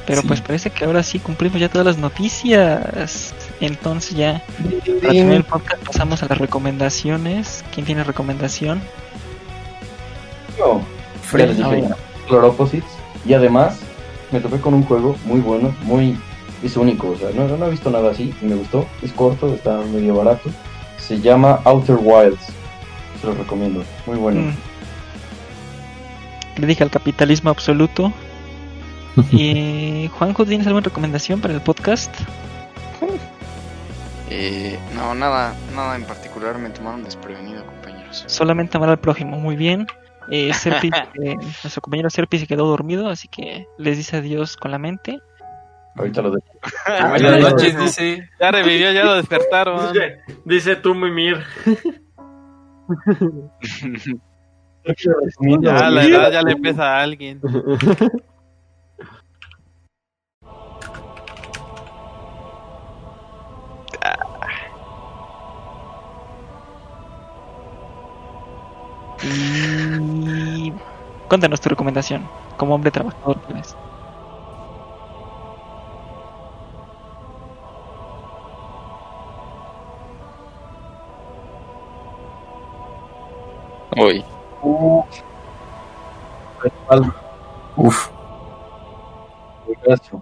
Pero Sí. pues parece que ahora sí cumplimos ya todas las noticias. Entonces ya, para terminar el podcast pasamos a las recomendaciones. ¿Quién tiene recomendación? Yo, ya les dije, bueno. Solar Opposites. Y además, me topé con un juego muy bueno, muy... Es único, o sea, no, no he visto nada así y me gustó. Es corto, está medio barato. Se llama Outer Wilds. Se lo recomiendo, muy bueno. Mm. Le dije al capitalismo absoluto. <laughs> y Juanjo, ¿tienes alguna recomendación para el podcast? <laughs> Eh, no, nada, nada en particular me tomaron desprevenido, compañeros. Solamente amar al prójimo. Muy bien. Eh, <laughs> Serpi, eh, nuestro compañero Serpi se quedó dormido, así que les dice adiós con la mente. Ahorita lo dejo. Buenas noches, dice. Ya revivió, ya lo despertaron. <laughs> Dice, dice tú, Mimir. <laughs> Ya, la edad ya le pesa a alguien. Y cuéntanos tu recomendación como hombre trabajador que eres. Uy, Uf. Juegazo.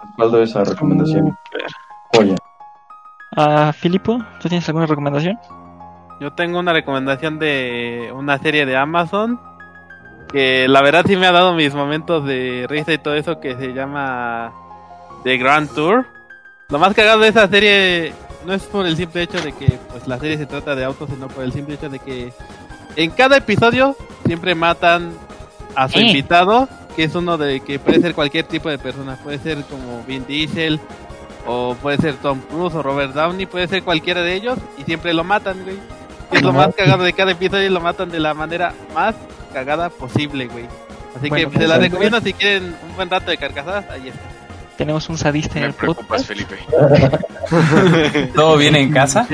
Respaldo esa recomendación. Oye, Ah, Filipo, ¿tú tienes alguna recomendación? Yo tengo una recomendación de una serie de Amazon que la verdad sí me ha dado mis momentos de risa y todo eso que se llama The Grand Tour. Lo más cagado de esa serie no es por el simple hecho de que pues la serie se trata de autos, sino por el simple hecho de que en cada episodio siempre matan a su Eh. invitado, que es uno de que puede ser cualquier tipo de persona, puede ser como Vin Diesel o puede ser Tom Cruise o Robert Downey, puede ser cualquiera de ellos y siempre lo matan, güey. Es lo más cagado de cada episodio y lo matan de la manera más cagada posible, güey. Así Bueno, que se la pues, recomiendo si quieren un buen rato de carcajadas, ahí está. Tenemos un sadista en Me el preocupas, podcast. Felipe. <laughs> ¿Todo bien en casa?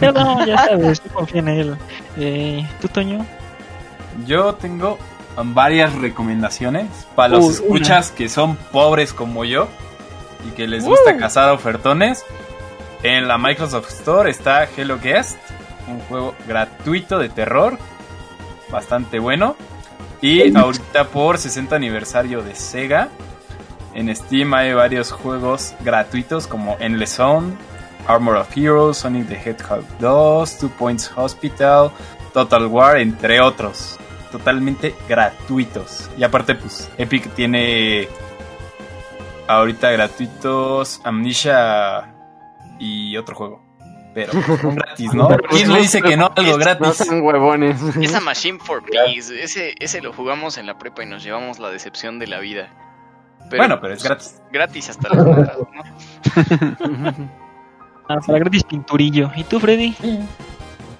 Pero no, ya sabes, yo confío en él. Eh, ¿Tú, Toño? Yo tengo varias recomendaciones para los Uy, escuchas que son pobres como yo y que les gusta Uh. cazar ofertones. En la Microsoft Store está Hello Guest, un juego gratuito de terror, bastante bueno. Y ahorita por 60 aniversario de Sega, en Steam hay varios juegos gratuitos como Endless Zone, Armor of Heroes, Sonic the Hedgehog 2, Two Points Hospital, Total War, entre otros. Totalmente gratuitos. Y aparte, pues, Epic tiene ahorita gratuitos Amnesia y otro juego. Pero son <laughs> gratis, ¿no? ¿Quién le dice que no algo No gratis? sean huevones. Esa Machine for <laughs> Peace, ese, ese lo jugamos en la prepa y nos llevamos la decepción de la vida. Pero, Bueno, pero es pues, gratis. Gratis hasta las ¿no? <laughs> Ah, para gratis pinturillo. ¿Y tú, Freddy?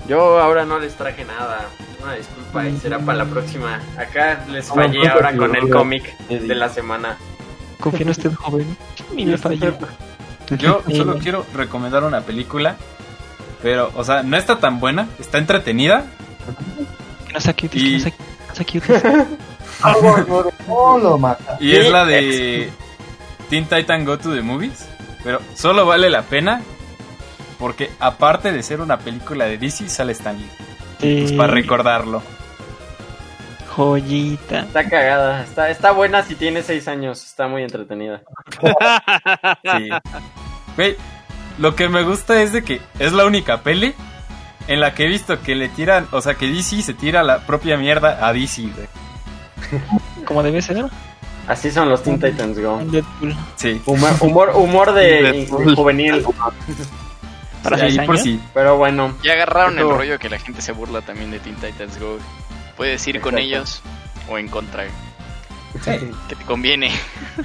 Yo ahora no les traje nada. Una disculpa y será para la próxima. Acá les fallé ahora con el cómic de la semana. Confía en usted, joven. <laughs> Y me falló. <laughs> Yo solo quiero recomendar una película. Pero, o sea, no está tan buena. Está entretenida. Que no sea Y- que no sea, no. <laughs> Y es la de Teen Titan Go to the Movies. Pero solo vale la pena. Porque aparte de ser una película de DC, sale Stan Pues Eh, para recordarlo. Joyita. Está cagada. Está, está buena si tiene 6 años. Está muy entretenida. <laughs> Sí. Güey, lo que me gusta es de que es la única peli en la que he visto que le tiran, o sea, que DC se tira la propia mierda a DC, güey. Como debe ser. Así son los Teen Titans Go. Deadpool. Sí. Humor, humor, humor de, de juvenil. Para Sí, ahí por. Pero bueno. Ya agarraron el rollo que la gente se burla también de Teen Titans Go. Puedes ir con ellos o en contra. Sí. Que te conviene.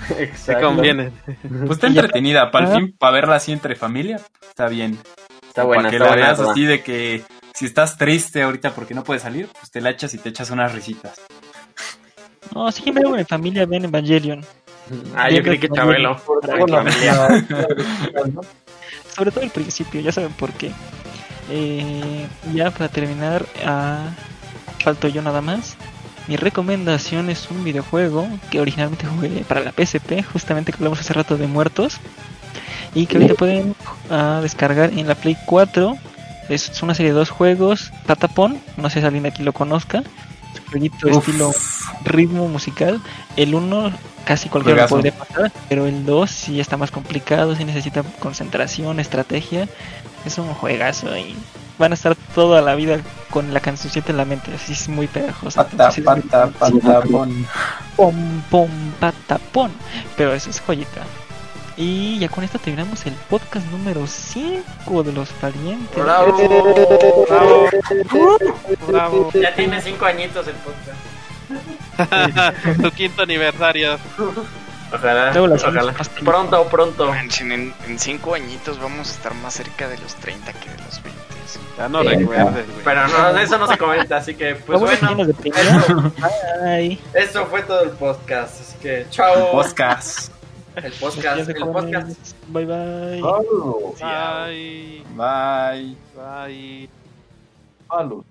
Te Exacto. conviene. Pues está entretenida, para el fin, para verla así entre familia, está bien. Está buena, Para que está la veas así de que si estás triste ahorita porque no puedes salir, pues te la echas y te echas unas risitas. No, si me veo en familia, ven Evangelion. Ah, yo creí que Chabelo. Familia. <laughs> Sobre todo el principio, ya saben por qué. Eh, ya para terminar, ah, falto yo nada más. Mi recomendación es un videojuego que originalmente jugué para la PSP, justamente que hablamos hace rato de muertos. Y que ahorita pueden ah, descargar en la Play 4. Es una serie de dos juegos. Patapon, no sé si alguien aquí lo conozca. Jueguito Uf. estilo ritmo musical. El 1 casi cualquiera lo podría pasar, pero el 2 sí está más complicado, sí necesita concentración, estrategia. Es un juegazo y van a estar toda la vida con la cancioncita en la mente, así es muy pegajoso. Pata, pata, pom, pom, patapón. Pero eso es joyita. Y ya con esto terminamos el podcast número 5 de los parientes. Bravo. Bravo. Bravo. Ya tiene 5 añitos el podcast. <laughs> tu quinto aniversario. Ojalá. Ojalá. Pronto, pronto. En, en cinco añitos vamos a estar más cerca de los 30 que de los 20. Ya no recuerdes, güey. Pero no, eso no se comenta, así que pues bueno. Eso, Bye. eso fue todo el podcast. Así que chao. Podcast. El podcast. El podcast. Bye bye. Palo. Bye. Bye. Bye. Palo.